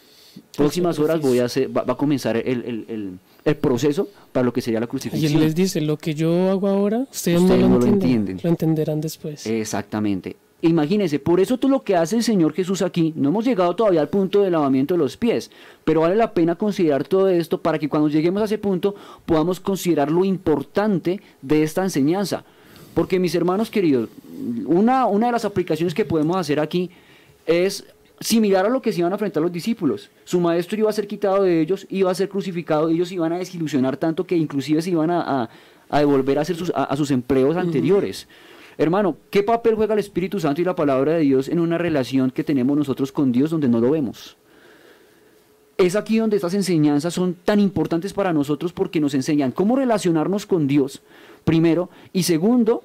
S5: Próximas horas voy a hacer, va, va a comenzar el, el- el- el proceso para lo que sería la
S4: Y
S5: crucifixión.
S4: él les dice, lo que yo hago ahora, ustedes,
S5: Ustedes
S4: no,
S5: no
S4: lo,
S5: lo
S4: entienden, lo entenderán después.
S5: Exactamente. Imagínense, por eso todo lo que hace el Señor Jesús aquí, no hemos llegado todavía al punto del lavamiento de los pies, pero vale la pena considerar todo esto para que cuando lleguemos a ese punto podamos considerar lo importante de esta enseñanza. Porque mis hermanos queridos, una, una de las aplicaciones que podemos hacer aquí es similar a lo que se iban a enfrentar los discípulos. Su maestro iba a ser quitado de ellos, iba a ser crucificado, ellos iban a desilusionar tanto que inclusive se iban a, a- a devolver a, hacer sus, a, a sus empleos anteriores. Hermano, ¿qué papel juega el Espíritu Santo y la palabra de Dios en una relación que tenemos nosotros con Dios donde no lo vemos? Es aquí donde estas enseñanzas son tan importantes para nosotros porque nos enseñan cómo relacionarnos con Dios, primero, y segundo,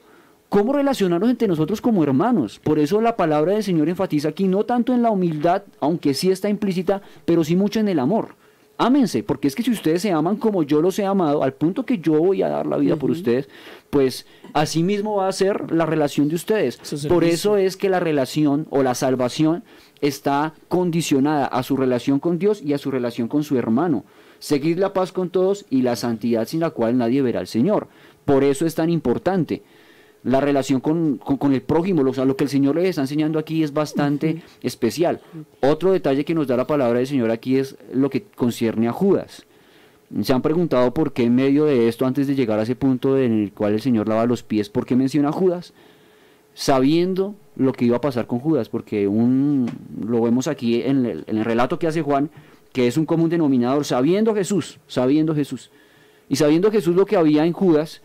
S5: cómo relacionarnos entre nosotros como hermanos. Por eso la palabra del Señor enfatiza aquí no tanto en la humildad, aunque sí está implícita, pero sí mucho en el amor. Ámense, porque es que si ustedes se aman como yo los he amado, al punto que yo voy a dar la vida por ustedes, pues así mismo va a ser la relación de ustedes. Por eso es que la relación o la salvación está condicionada a su relación con Dios y a su relación con su hermano. Seguid la paz con todos y la santidad sin la cual nadie verá al Señor. Por eso es tan importante. La relación con, con- con el prójimo, o sea, lo que el Señor les está enseñando aquí es bastante especial. Otro detalle que nos da la palabra del Señor aquí es lo que concierne a Judas. Se han preguntado por qué en medio de esto, antes de llegar a ese punto en el cual el Señor lava los pies, ¿por qué menciona a Judas? Sabiendo lo que iba a pasar con Judas, porque un, lo vemos aquí en el, en el relato que hace Juan, que es un común denominador, sabiendo Jesús, sabiendo Jesús. Y sabiendo Jesús lo que había en Judas,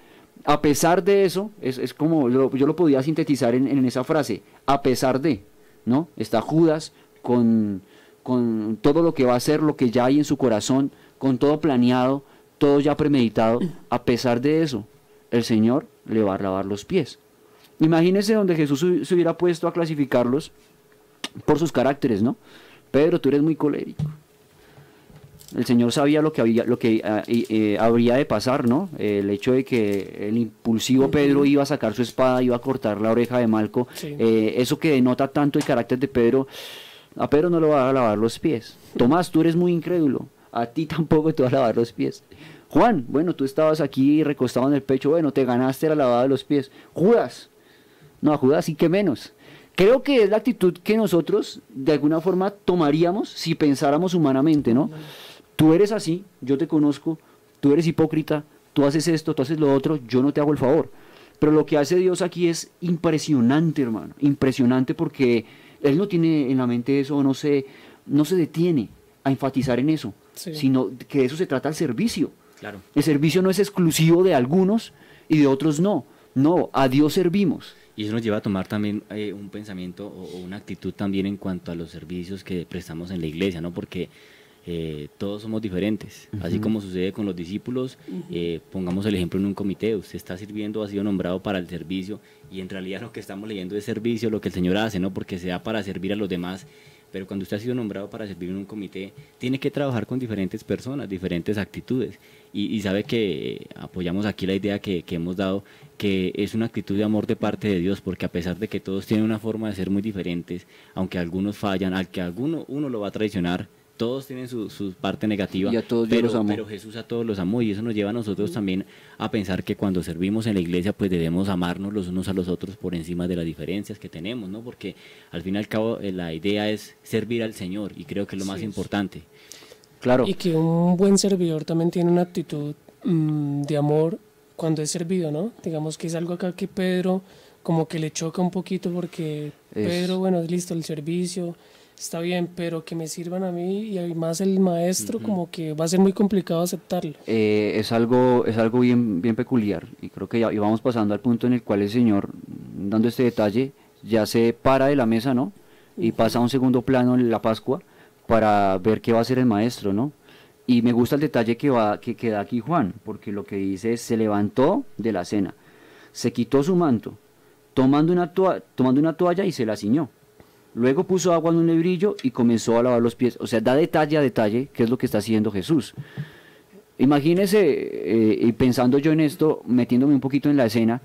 S5: a pesar de eso, es, es como yo, lo podía sintetizar en, en esa frase, a pesar de, ¿no? Está Judas con, con todo lo que va a hacer, lo que ya hay en su corazón, con todo planeado, todo ya premeditado, a pesar de eso, el Señor le va a lavar los pies. Imagínense donde Jesús se hubiera puesto a clasificarlos por sus caracteres, ¿no? Pedro, tú eres muy colérico. El Señor sabía lo que había, lo que y, eh, habría de pasar, ¿no? El hecho de que el impulsivo Pedro iba a sacar su espada, iba a cortar la oreja de Malco,
S4: Sí.
S5: eh, eso que denota tanto el carácter de Pedro, a Pedro no le va a lavar los pies. Tomás, tú eres muy incrédulo, a ti tampoco te va a lavar los pies. Juan, bueno, tú estabas aquí recostado en el pecho, bueno, te ganaste la lavada de los pies. Judas, no, a Judas sí que menos. Creo que es la actitud que nosotros de alguna forma tomaríamos si pensáramos humanamente, ¿no? Tú eres así, yo te conozco, tú eres hipócrita, tú haces esto, tú haces lo otro, yo no te hago el favor. Pero lo que hace Dios aquí es impresionante, hermano, impresionante porque Él no tiene en la mente eso, no se, no se detiene a enfatizar en eso,
S4: Sí.
S5: sino que de eso se trata el servicio.
S3: Claro.
S5: El servicio no es exclusivo de algunos y de otros no. No, a Dios servimos.
S3: Y eso nos lleva a tomar también eh, un pensamiento o, o una actitud también en cuanto a los servicios que prestamos en la iglesia, ¿no? Porque eh, todos somos diferentes. Así como sucede con los discípulos, eh, pongamos el ejemplo en un comité, usted está sirviendo, ha sido nombrado para el servicio y en realidad lo que estamos leyendo es servicio, lo que el Señor hace, ¿no? Porque sea para servir a los demás. Pero cuando usted ha sido nombrado para servir en un comité, tiene que trabajar con diferentes personas, diferentes actitudes. Y, sabe que apoyamos aquí la idea que, que hemos dado, que es una actitud de amor de parte de Dios, porque a pesar de que todos tienen una forma de ser muy diferentes, aunque algunos fallan, al que alguno uno lo va a traicionar, todos tienen su, parte negativa,
S5: y a todos
S3: pero,
S5: los amó.
S3: pero Jesús a todos los amó y eso nos lleva a nosotros también a pensar que cuando servimos en la iglesia pues debemos amarnos los unos a los otros por encima de las diferencias que tenemos, ¿no? Porque al fin y al cabo eh, la idea es servir al Señor y creo que es lo más importante.
S5: Claro.
S4: Y que un buen servidor también tiene una actitud mm, de amor cuando es servido, ¿no? Digamos que es algo acá que Pedro como que le choca un poquito porque Pedro, bueno, es listo el servicio, está bien, pero que me sirvan a mí y además el maestro, como que va a ser muy complicado aceptarlo.
S5: Eh, es algo, es algo bien, bien peculiar y creo que ya vamos pasando al punto en el cual el Señor, dando este detalle, ya se para de la mesa, ¿no? Y pasa a un segundo plano en la Pascua para ver qué va a hacer el maestro, ¿no? Y me gusta el detalle que, va, que, que da aquí Juan, porque lo que dice es, se levantó de la cena, se quitó su manto, tomando una, tomando una toalla y se la ciñó Luego puso agua en un lebrillo y comenzó a lavar los pies. O sea, da detalle a detalle qué es lo que está haciendo Jesús. Imagínese, eh, y pensando yo en esto, metiéndome un poquito en la escena,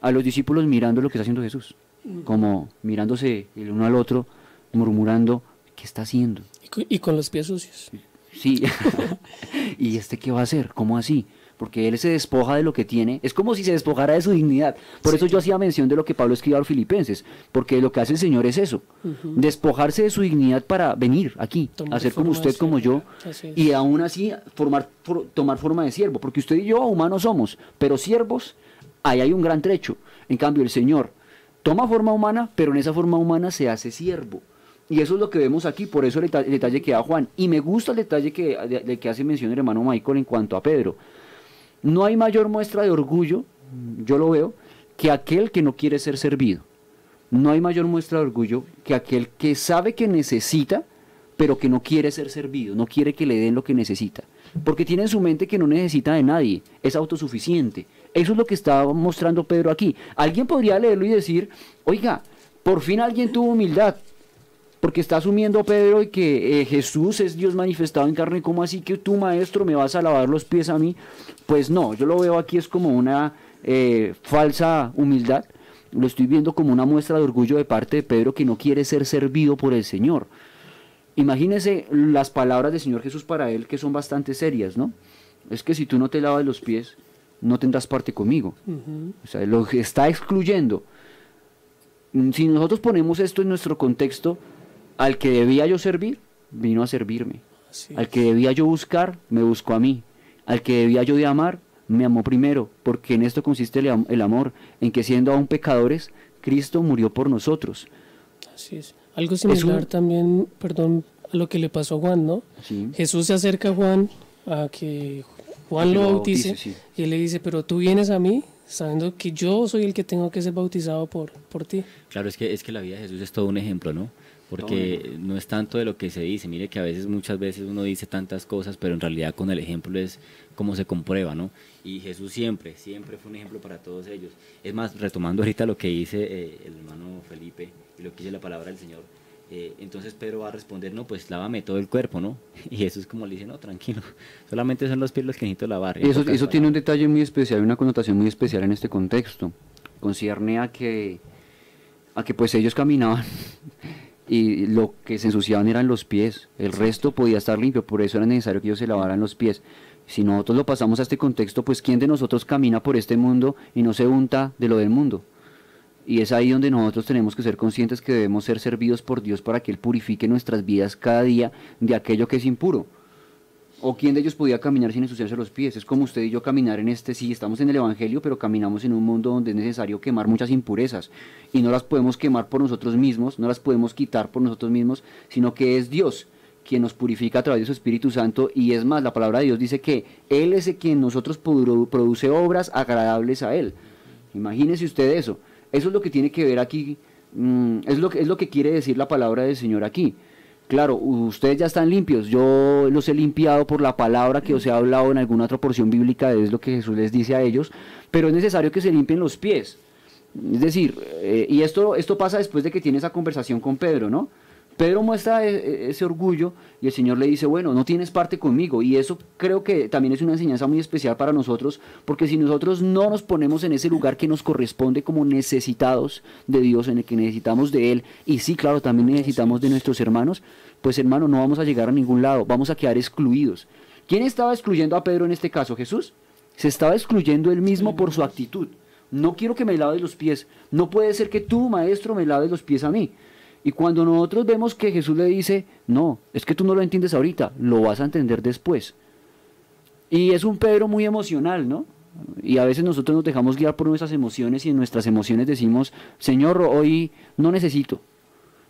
S5: a los discípulos mirando lo que está haciendo Jesús, como mirándose el uno al otro, murmurando, ¿qué está haciendo?
S4: Y con, los pies sucios.
S5: Sí, ¿y este qué va a hacer? ¿Cómo así? Porque él se despoja de lo que tiene, es como si se despojara de su dignidad. Por eso yo hacía mención de lo que Pablo escribió a los filipenses, porque lo que hace el Señor es eso, despojarse de su dignidad para venir aquí, hacer como usted, como yo, y aún así formar, tomar forma de siervo, porque usted y yo humanos somos, pero siervos, ahí hay un gran trecho. En cambio, el Señor toma forma humana, pero en esa forma humana se hace siervo. Y eso es lo que vemos aquí, por eso el, detalle que da Juan. Y me gusta el detalle que, de que hace mención el hermano Michael en cuanto a Pedro. No hay mayor muestra de orgullo, yo lo veo, que aquel que no quiere ser servido. No hay mayor muestra de orgullo que aquel que sabe que necesita, pero que no quiere ser servido, no quiere que le den lo que necesita. Porque tiene en su mente que no necesita de nadie, es autosuficiente. Eso es lo que está mostrando Pedro aquí. Alguien podría leerlo y decir, oiga, por fin alguien tuvo humildad, porque está asumiendo Pedro y que eh, Jesús es Dios manifestado en carne, ¿cómo así que tú maestro me vas a lavar los pies a mí? Pues no, yo lo veo aquí es como una eh, falsa humildad, lo estoy viendo como una muestra de orgullo de parte de Pedro que no quiere ser servido por el Señor. Imagínese las palabras del Señor Jesús para él que son bastante serias, ¿no? Es que si tú no te lavas los pies, no tendrás parte conmigo. O sea, lo que está excluyendo. Si nosotros ponemos esto en nuestro contexto, al que debía yo servir, vino a servirme. Al que debía yo buscar, me buscó a mí. Al que debía yo de amar, me amó primero, porque en esto consiste el, amor, en que siendo aún pecadores, Cristo murió por nosotros.
S4: Así es. Algo similar también, perdón, a lo que le pasó a Juan, ¿no? Jesús se acerca a Juan a que Juan lo bautice, y él le dice, pero tú vienes a mí sabiendo que yo soy el que tengo que ser bautizado por, por ti.
S3: Claro, es que, es que la vida de Jesús es todo un ejemplo, ¿no? Porque no es tanto de lo que se dice, mire que a veces, muchas veces uno dice tantas cosas, pero en realidad con el ejemplo es como se comprueba, ¿no? Y Jesús siempre, siempre fue un ejemplo para todos ellos. Es más, retomando ahorita lo que dice eh, el hermano Felipe y lo que dice la palabra del Señor, eh, entonces Pedro va a responder, no, pues lávame todo el cuerpo, ¿no? Y Jesús como le dice, no, tranquilo, solamente son los pies los que necesito lavar.
S5: Eso, eso tiene un detalle muy especial, una connotación muy especial en este contexto. Concierne a que, a que pues ellos caminaban y lo que se ensuciaban eran los pies, el resto podía estar limpio, por eso era necesario que ellos se lavaran los pies. Si nosotros lo pasamos a este contexto, pues ¿quién de nosotros camina por este mundo y no se unta de lo del mundo? Y es ahí donde nosotros tenemos que ser conscientes que debemos ser servidos por Dios para que Él purifique nuestras vidas cada día de aquello que es impuro. ¿O quién de ellos podía caminar sin ensuciarse los pies? Es como usted y yo caminar en este, sí, estamos en el Evangelio, pero caminamos en un mundo donde es necesario quemar muchas impurezas. Y no las podemos quemar por nosotros mismos, no las podemos quitar por nosotros mismos, sino que es Dios quien nos purifica a través de su Espíritu Santo. Y es más, la palabra de Dios dice que Él es el quien nosotros produce obras agradables a Él. Imagínese usted eso. Eso es lo que tiene que ver aquí, mm, es, lo, es lo que quiere decir la palabra del Señor aquí. Claro, ustedes ya están limpios, yo los he limpiado por la palabra que os he hablado en alguna otra porción bíblica, es lo que Jesús les dice a ellos, pero es necesario que se limpien los pies. Es decir, eh, y esto, esto pasa después de que tiene esa conversación con Pedro, ¿no? Pedro muestra e, e, ese orgullo y el Señor le dice, bueno, no tienes parte conmigo. Y eso creo que también es una enseñanza muy especial para nosotros, porque si nosotros no nos ponemos en ese lugar que nos corresponde como necesitados de Dios, en el que necesitamos de Él, y sí, claro, también necesitamos de nuestros hermanos, pues hermano, no vamos a llegar a ningún lado, vamos a quedar excluidos. ¿Quién estaba excluyendo a Pedro en este caso? Jesús. Se estaba excluyendo él mismo por su actitud. No quiero que me laves los pies. No puede ser que tú, maestro, me laves los pies a mí. Y cuando nosotros vemos que Jesús le dice, no, es que tú no lo entiendes ahorita, lo vas a entender después. Y es un Pedro muy emocional, ¿no? Y a veces nosotros nos dejamos guiar por nuestras emociones y en nuestras emociones decimos, Señor, hoy no necesito.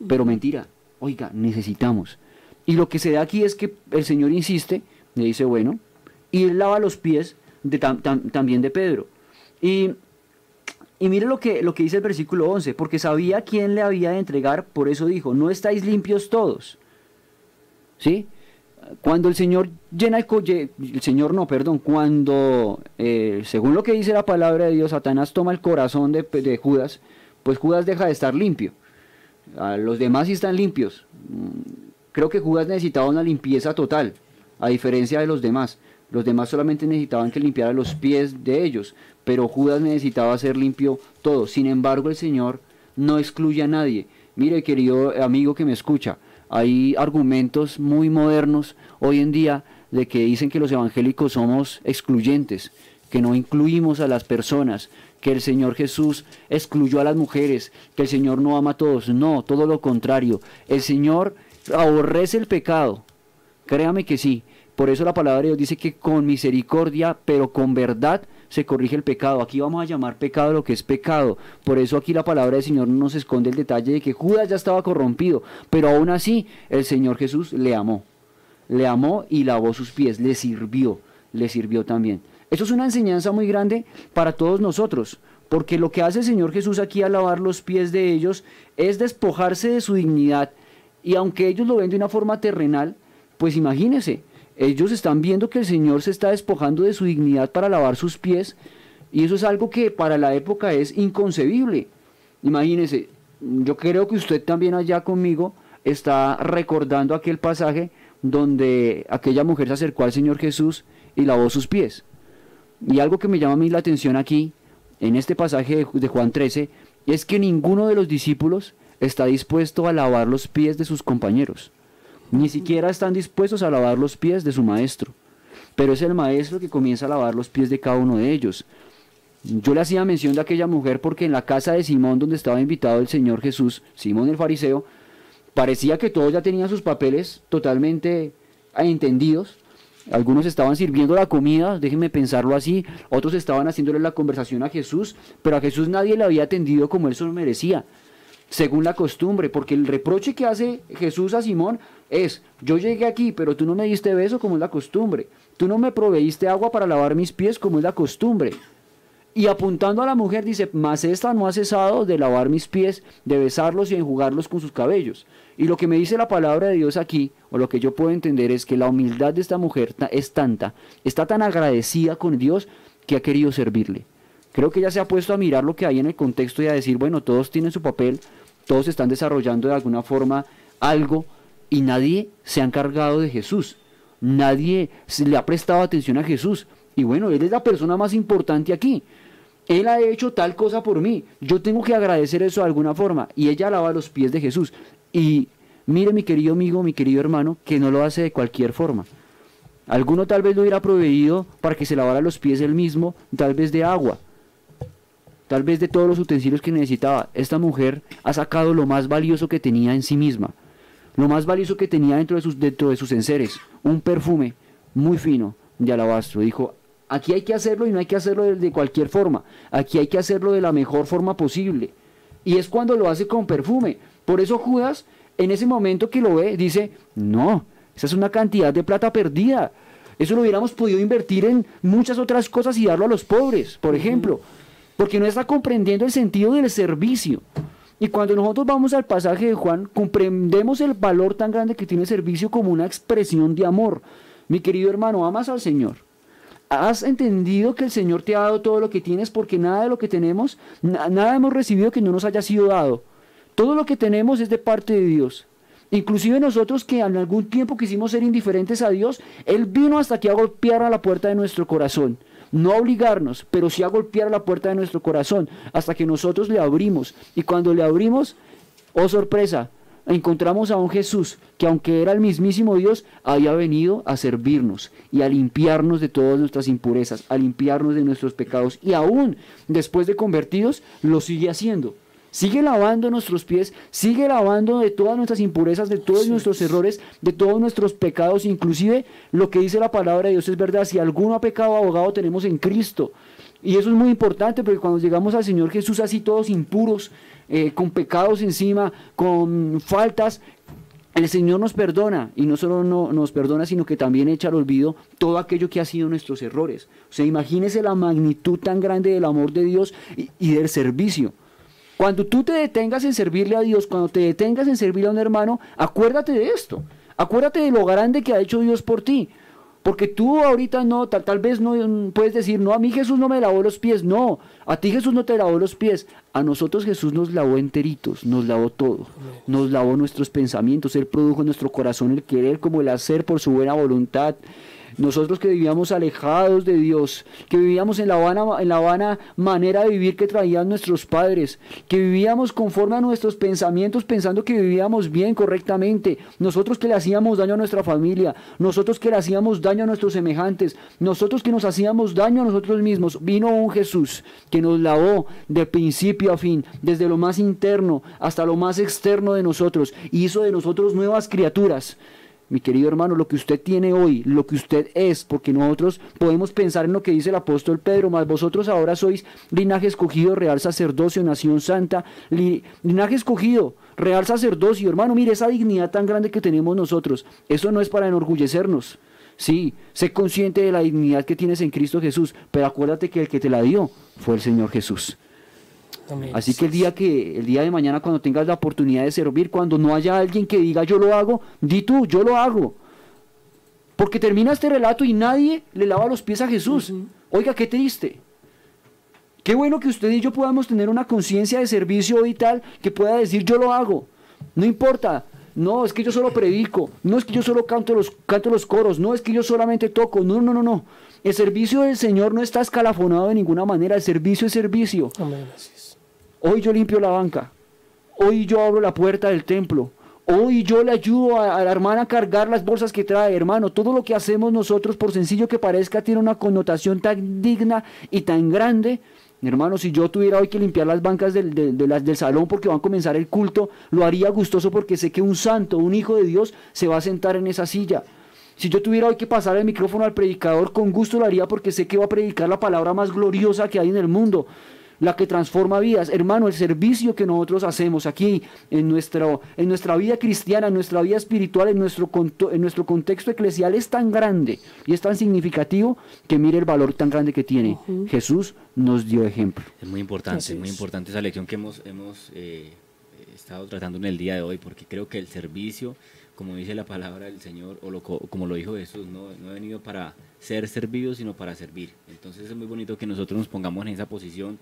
S5: Pero mentira, oiga, necesitamos. Y lo que se da aquí es que el Señor insiste, le dice, bueno, y él lava los pies también de Pedro. Y y mire lo que, lo dice el versículo 11, porque sabía quién le había de entregar, por eso dijo, no estáis limpios todos. ¿Sí? Cuando el Señor llena el, el Señor no, perdón, cuando, eh, según lo que dice la palabra de Dios, Satanás toma el corazón de Judas, pues Judas deja de estar limpio. Los demás sí están limpios. Creo que Judas necesitaba una limpieza total, a diferencia de los demás. Los demás solamente necesitaban que limpiara los pies de ellos, pero Judas necesitaba ser limpio todo. Sin embargo, el Señor no excluye a nadie. Mire, querido amigo que me escucha, hay argumentos muy modernos hoy en día de que dicen que los evangélicos somos excluyentes, que no incluimos a las personas, que el Señor Jesús excluyó a las mujeres, que el Señor no ama a todos. No, todo lo contrario. El Señor aborrece el pecado. Créame que sí. Por eso la palabra de Dios dice que con misericordia, pero con verdad, se corrige el pecado. Aquí vamos a llamar pecado lo que es pecado. Por eso aquí la palabra del Señor no nos esconde el detalle de que Judas ya estaba corrompido, pero aún así el Señor Jesús le amó. Le amó y lavó sus pies, le sirvió, le sirvió también. Eso es una enseñanza muy grande para todos nosotros, porque lo que hace el Señor Jesús aquí al lavar los pies de ellos es despojarse de su dignidad. Y aunque ellos lo ven de una forma terrenal, pues imagínense, ellos están viendo que el Señor se está despojando de su dignidad para lavar sus pies y eso es algo que para la época es inconcebible. Imagínense, yo creo que usted también allá conmigo está recordando aquel pasaje donde aquella mujer se acercó al Señor Jesús y lavó sus pies. Y algo que me llama a mí la atención aquí, en este pasaje de Juan 13, es que ninguno de los discípulos está dispuesto a lavar los pies de sus compañeros. Ni siquiera están dispuestos a lavar los pies de su maestro. Pero es el maestro que comienza a lavar los pies de cada uno de ellos. Yo le hacía mención de aquella mujer porque en la casa de Simón, donde estaba invitado el Señor Jesús, Simón el fariseo, parecía que todos ya tenían sus papeles totalmente entendidos. Algunos estaban sirviendo la comida, déjenme pensarlo así, otros estaban haciéndole la conversación a Jesús, pero a Jesús nadie le había atendido como él se lo merecía, según la costumbre, porque el reproche que hace Jesús a Simón es, yo llegué aquí, pero tú no me diste beso como es la costumbre. Tú no me proveíste agua para lavar mis pies como es la costumbre. Y apuntando a la mujer dice, mas esta no ha cesado de lavar mis pies, de besarlos y enjugarlos con sus cabellos. Y lo que me dice la palabra de Dios aquí, o lo que yo puedo entender es que la humildad de esta mujer es tanta, está tan agradecida con Dios que ha querido servirle. Creo que ella se ha puesto a mirar lo que hay en el contexto y a decir, bueno, todos tienen su papel, todos están desarrollando de alguna forma algo, y nadie se ha encargado de Jesús. Nadie le ha prestado atención a Jesús. Y bueno, Él es la persona más importante aquí. Él ha hecho tal cosa por mí. Yo tengo que agradecer eso de alguna forma. Y ella lava los pies de Jesús. Y mire mi querido amigo, mi querido hermano, que no lo hace de cualquier forma. Alguno tal vez lo hubiera proveído para que se lavara los pies él mismo, tal vez de agua, tal vez de todos los utensilios que necesitaba. Esta mujer ha sacado lo más valioso que tenía en sí misma lo más valioso que tenía dentro de sus, dentro de sus enseres, un perfume muy fino de alabastro. Dijo, aquí hay que hacerlo y no hay que hacerlo de, cualquier forma, aquí hay que hacerlo de la mejor forma posible. Y es cuando lo hace con perfume. Por eso Judas, en ese momento que lo ve, dice, no, esa es una cantidad de plata perdida. Eso lo hubiéramos podido invertir en muchas otras cosas y darlo a los pobres, por ejemplo, porque no está comprendiendo el sentido del servicio. Y cuando nosotros vamos al pasaje de Juan, comprendemos el valor tan grande que tiene el servicio como una expresión de amor. Mi querido hermano, amas al Señor. ¿Has entendido que el Señor te ha dado todo lo que tienes porque nada de lo que tenemos, nada hemos recibido que no nos haya sido dado? Todo lo que tenemos es de parte de Dios. Inclusive nosotros que en algún tiempo quisimos ser indiferentes a Dios, Él vino hasta aquí a golpear a la puerta de nuestro corazón. No a obligarnos, pero sí a golpear a la puerta de nuestro corazón, hasta que nosotros le abrimos. Y cuando le abrimos, oh sorpresa, encontramos a un Jesús que aunque era el mismísimo Dios, había venido a servirnos y a limpiarnos de todas nuestras impurezas, a limpiarnos de nuestros pecados. Y aún después de convertidos, lo sigue haciendo. Sigue lavando nuestros pies, sigue lavando de todas nuestras impurezas, de todos nuestros errores, de todos nuestros pecados, inclusive lo que dice la palabra de Dios es verdad, si alguno ha pecado, abogado tenemos en Cristo. Y eso es muy importante porque cuando llegamos al Señor Jesús así todos impuros, eh, con pecados encima, con faltas, el Señor nos perdona y no solo no, nos perdona, sino que también echa al olvido todo aquello que ha sido nuestros errores. O sea, imagínese la magnitud tan grande del amor de Dios y del servicio. Cuando tú te detengas en servirle a Dios, cuando te detengas en servirle a un hermano, acuérdate de esto. Acuérdate de lo grande que ha hecho Dios por ti. Porque tú ahorita no, tal, tal, vez no puedes decir, no, a mí Jesús no me lavó los pies. No, a ti Jesús no te lavó los pies. A nosotros Jesús nos lavó enteritos, nos lavó todo. Nos lavó nuestros pensamientos. Él produjo en nuestro corazón el querer como el hacer por su buena voluntad. Nosotros que vivíamos alejados de Dios, que vivíamos en la vana, en la manera de vivir que traían nuestros padres, que vivíamos conforme a nuestros pensamientos pensando que vivíamos bien, correctamente, nosotros que le hacíamos daño a nuestra familia, nosotros que le hacíamos daño a nuestros semejantes, nosotros que nos hacíamos daño a nosotros mismos, vino un Jesús que nos lavó de principio a fin, desde lo más interno hasta lo más externo de nosotros, y hizo de nosotros nuevas criaturas mi querido hermano, lo que usted tiene hoy, lo que usted es, porque nosotros podemos pensar en lo que dice el apóstol Pedro, más vosotros ahora sois linaje escogido, real sacerdocio, nación santa, linaje escogido, real sacerdocio, hermano, mire esa dignidad tan grande que tenemos nosotros, eso no es para enorgullecernos. Sí, sé consciente de la dignidad que tienes en Cristo Jesús, pero acuérdate que el que te la dio fue el Señor Jesús. Así que el día que el día de mañana cuando tengas la oportunidad de servir, cuando no haya alguien que diga yo lo hago, di tú, yo lo hago. Porque termina este relato y nadie le lava los pies a Jesús. Oiga, qué triste. Qué bueno que usted y yo podamos tener una conciencia de servicio y tal que pueda decir yo lo hago. No importa. No, es que yo solo predico. No es que yo solo canto los, canto los coros. No es que yo solamente toco. No, no, no, no. El servicio del Señor no está escalafonado de ninguna manera. El servicio es servicio. Amén. Hoy yo limpio la banca. Hoy yo abro la puerta del templo. Hoy yo le ayudo a, la hermana a cargar las bolsas que trae, hermano. Todo lo que hacemos nosotros, por sencillo que parezca, tiene una connotación tan digna y tan grande. Hermano, si yo tuviera hoy que limpiar las bancas del, del salón porque van a comenzar el culto, lo haría gustoso porque sé que un santo, un hijo de Dios, se va a sentar en esa silla. Si yo tuviera hoy que pasar el micrófono al predicador, con gusto lo haría porque sé que va a predicar la palabra más gloriosa que hay en el mundo la que transforma vidas. Hermano, el servicio que nosotros hacemos aquí en, nuestro, en nuestra vida cristiana, en nuestra vida espiritual, en nuestro, en nuestro contexto eclesial es tan grande y es tan significativo que mire el valor tan grande que tiene. Jesús nos dio ejemplo.
S3: Es muy importante, es muy importante esa lección que hemos, hemos eh, estado tratando en el día de hoy, porque creo que el servicio, como dice la palabra del Señor, o como lo dijo Jesús, no, no he venido para ser servido, sino para servir. Entonces es muy bonito que nosotros nos pongamos en esa posición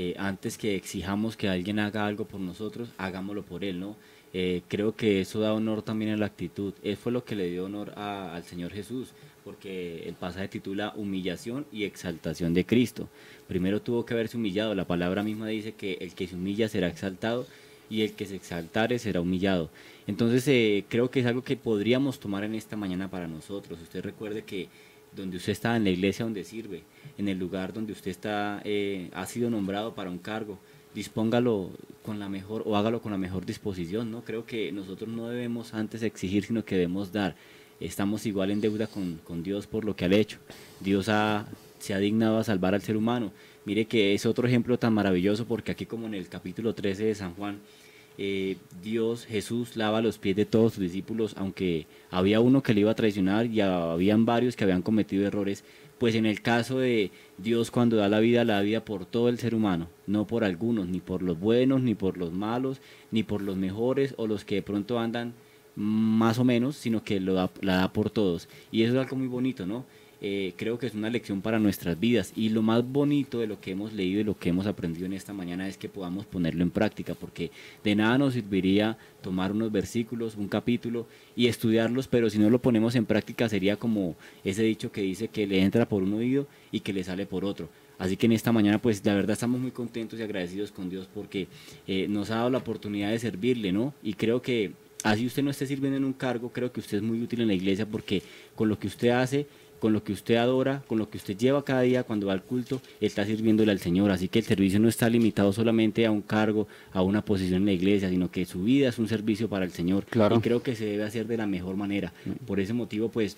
S3: eh, antes que exijamos que alguien haga algo por nosotros, hagámoslo por él, ¿no? Eh, creo que eso da honor también a la actitud. Eso fue lo que le dio honor al Señor Jesús, porque el pasaje titula humillación y exaltación de Cristo. Primero tuvo que haberse humillado. La palabra misma dice que el que se humilla será exaltado y el que se exaltare será humillado. Entonces eh, creo que es algo que podríamos tomar en esta mañana para nosotros. Usted recuerde que donde usted está, en la iglesia donde sirve, en el lugar donde usted está, eh, ha sido nombrado para un cargo, dispóngalo con la mejor o hágalo con la mejor disposición, ¿no? Creo que nosotros no debemos antes exigir, sino que debemos dar. Estamos igual en deuda con, con Dios por lo que ha hecho. Dios ha, se ha dignado a salvar al ser humano. Mire que es otro ejemplo tan maravilloso porque aquí como en el capítulo 13 de San Juan, eh, Dios, Jesús lava los pies de todos sus discípulos, aunque había uno que le iba a traicionar y habían varios que habían cometido errores, pues en el caso de Dios cuando da la vida, la da vida por todo el ser humano, no por algunos, ni por los buenos, ni por los malos, ni por los mejores o los que de pronto andan más o menos, sino que lo da, la da por todos. Y eso es algo muy bonito, ¿no? Eh, creo que es una lección para nuestras vidas. Y lo más bonito de lo que hemos leído y lo que hemos aprendido en esta mañana es que podamos ponerlo en práctica, porque de nada nos serviría tomar unos versículos, un capítulo y estudiarlos, pero si no lo ponemos en práctica sería como ese dicho que dice que le entra por un oído y que le sale por otro. Así que en esta mañana, pues la verdad estamos muy contentos y agradecidos con Dios porque eh, nos ha dado la oportunidad de servirle, ¿no? Y creo que así usted no esté sirviendo en un cargo, creo que usted es muy útil en la iglesia porque con lo que usted hace, con lo que usted adora, con lo que usted lleva cada día cuando va al culto, está sirviéndole al Señor. Así que el servicio no está limitado solamente a un cargo, a una posición en la iglesia, sino que su vida es un servicio para el Señor.
S5: Claro.
S3: Y creo que se debe hacer de la mejor manera. Por ese motivo, pues,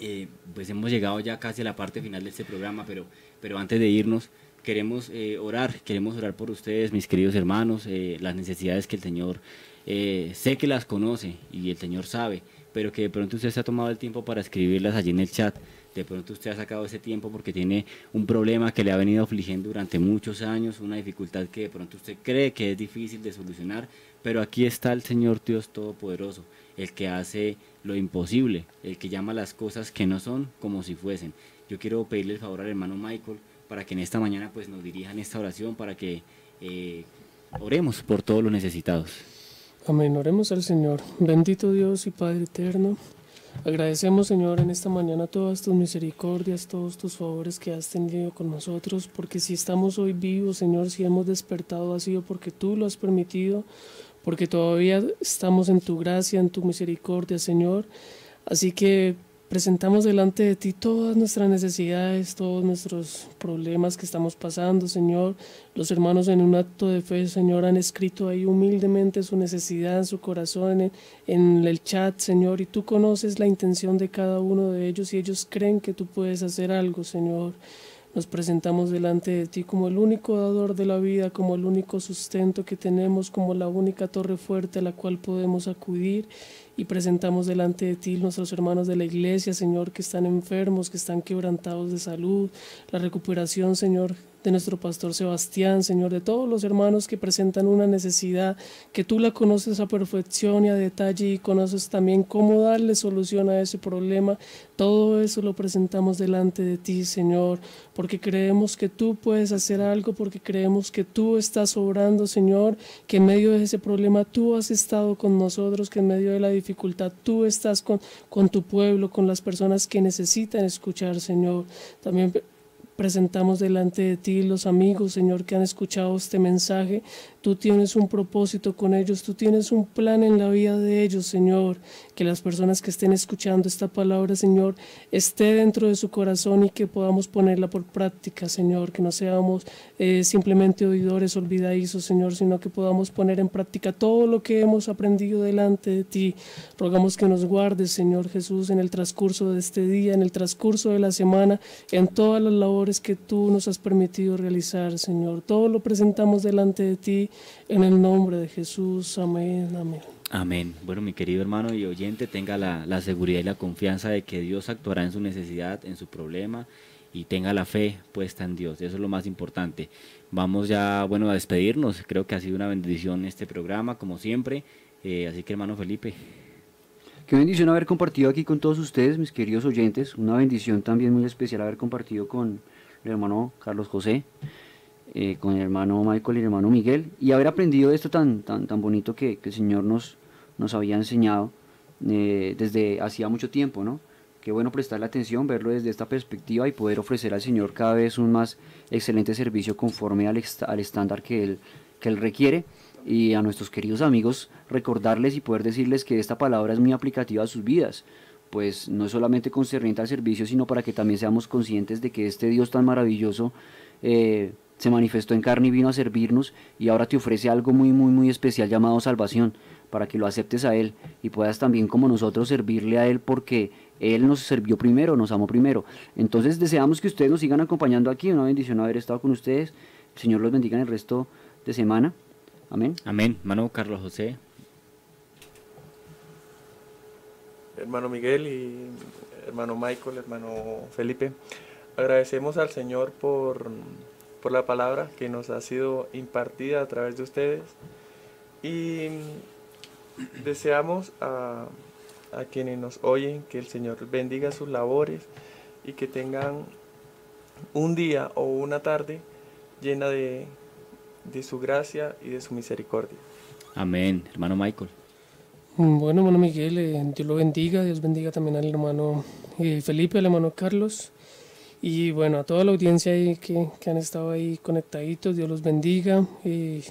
S3: eh, pues hemos llegado ya casi a la parte final de este programa, pero, pero antes de irnos, queremos eh, orar, queremos orar por ustedes, mis queridos hermanos, eh, las necesidades que el Señor eh, sé que las conoce y el Señor sabe, pero que de pronto usted se ha tomado el tiempo para escribirlas allí en el chat. De pronto usted ha sacado ese tiempo porque tiene un problema que le ha venido afligiendo durante muchos años, una dificultad que de pronto usted cree que es difícil de solucionar, pero aquí está el Señor Dios Todopoderoso, el que hace lo imposible, el que llama las cosas que no son como si fuesen. Yo quiero pedirle el favor al hermano Michael para que en esta mañana pues nos dirijan esta oración, para que eh, oremos por todos los necesitados.
S4: Amén. Oremos al Señor. Bendito Dios y Padre eterno. Agradecemos, Señor, en esta mañana todas tus misericordias, todos tus favores que has tenido con nosotros, porque si estamos hoy vivos, Señor, si hemos despertado, ha sido porque tú lo has permitido, porque todavía estamos en tu gracia, en tu misericordia, Señor. Así que Presentamos delante de ti todas nuestras necesidades, todos nuestros problemas que estamos pasando, Señor. Los hermanos en un acto de fe, Señor, han escrito ahí humildemente su necesidad en su corazón, en, en, el chat, Señor, y tú conoces la intención de cada uno de ellos y ellos creen que tú puedes hacer algo, Señor. Nos presentamos delante de ti como el único dador de la vida, como el único sustento que tenemos, como la única torre fuerte a la cual podemos acudir y presentamos delante de ti nuestros hermanos de la iglesia, Señor, que están enfermos, que están quebrantados de salud, la recuperación, Señor, de nuestro pastor Sebastián, Señor, de todos los hermanos que presentan una necesidad, que tú la conoces a perfección y a detalle y conoces también cómo darle solución a ese problema. Todo eso lo presentamos delante de ti, Señor, porque creemos que tú puedes hacer algo, porque creemos que tú estás obrando, Señor, que en medio de ese problema tú has estado con nosotros, que en medio de la dificultad tú estás con, con tu pueblo, con las personas que necesitan escuchar, Señor. También presentamos delante de ti los amigos, Señor, que han escuchado este mensaje. Tú tienes un propósito con ellos, tú tienes un plan en la vida de ellos, Señor. Que las personas que estén escuchando esta palabra, Señor, esté dentro de su corazón y que podamos ponerla por práctica, Señor. Que no seamos eh, simplemente oidores olvidadizos, Señor, sino que podamos poner en práctica todo lo que hemos aprendido delante de ti. Rogamos que nos guardes, Señor Jesús, en el transcurso de este día, en el transcurso de la semana, en todas las labores que tú nos has permitido realizar, Señor. Todo lo presentamos delante de ti en el nombre de Jesús, amén, amén.
S3: Amén. Bueno, mi querido hermano y oyente, tenga la, la, seguridad y la confianza de que Dios actuará en su necesidad, en su problema, y tenga la fe puesta en Dios. Eso es lo más importante. Vamos ya, bueno, a despedirnos. Creo que ha sido una bendición este programa, como siempre. Eh, así que, hermano Felipe.
S5: Qué bendición haber compartido aquí con todos ustedes, mis queridos oyentes. Una bendición también muy especial haber compartido con el hermano Carlos José. Eh, con el hermano Michael y el hermano Miguel, y haber aprendido esto tan, tan, tan bonito que, que el Señor nos, nos había enseñado eh, desde hacía mucho tiempo, ¿no? Qué bueno prestarle atención, verlo desde esta perspectiva y poder ofrecer al Señor cada vez un más excelente servicio conforme al, al estándar que él, que él requiere. Y a nuestros queridos amigos recordarles y poder decirles que esta palabra es muy aplicativa a sus vidas, pues no solamente concerniente al servicio, sino para que también seamos conscientes de que este Dios tan maravilloso eh, se manifestó en carne y vino a servirnos y ahora te ofrece algo muy, muy, muy especial llamado salvación, para que lo aceptes a Él y puedas también como nosotros servirle a Él porque Él nos sirvió primero, nos amó primero. Entonces deseamos que ustedes nos sigan acompañando aquí, una bendición haber estado con ustedes. El Señor los bendiga en el resto de semana. Amén.
S3: Amén. Mano Carlos José.
S6: Hermano Miguel y hermano Michael, hermano Felipe. Agradecemos al Señor por, por la palabra que nos ha sido impartida a través de ustedes y deseamos a, a quienes nos oyen que el Señor bendiga sus labores y que tengan un día o una tarde llena de, de su gracia y de su misericordia.
S3: Amén, hermano Michael.
S4: Bueno, hermano Miguel, eh, Dios lo bendiga, Dios bendiga también al hermano eh, Felipe, al hermano Carlos. Y bueno, a toda la audiencia ahí que, que han estado ahí conectaditos, Dios los bendiga, eh,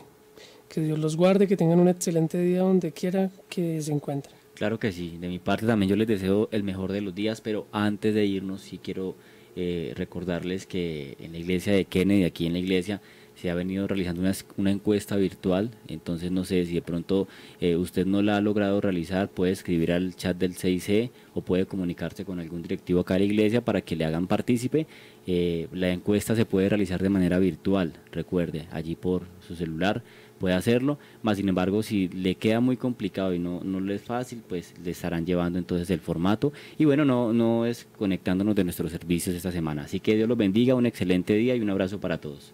S4: que Dios los guarde, que tengan un excelente día donde quiera que se encuentren.
S3: Claro que sí, de mi parte también yo les deseo el mejor de los días, pero antes de irnos sí quiero eh, recordarles que en la iglesia de Kennedy, aquí en la iglesia, se ha venido realizando una, encuesta virtual, entonces no sé si de pronto eh, usted no la ha logrado realizar, puede escribir al chat del 6C o puede comunicarse con algún directivo acá de la iglesia para que le hagan partícipe. Eh, la encuesta se puede realizar de manera virtual, recuerde, allí por su celular puede hacerlo, más sin embargo si le queda muy complicado y no, no le es fácil, pues le estarán llevando entonces el formato y bueno, no, no es conectándonos de nuestros servicios esta semana. Así que Dios los bendiga, un excelente día y un abrazo para todos.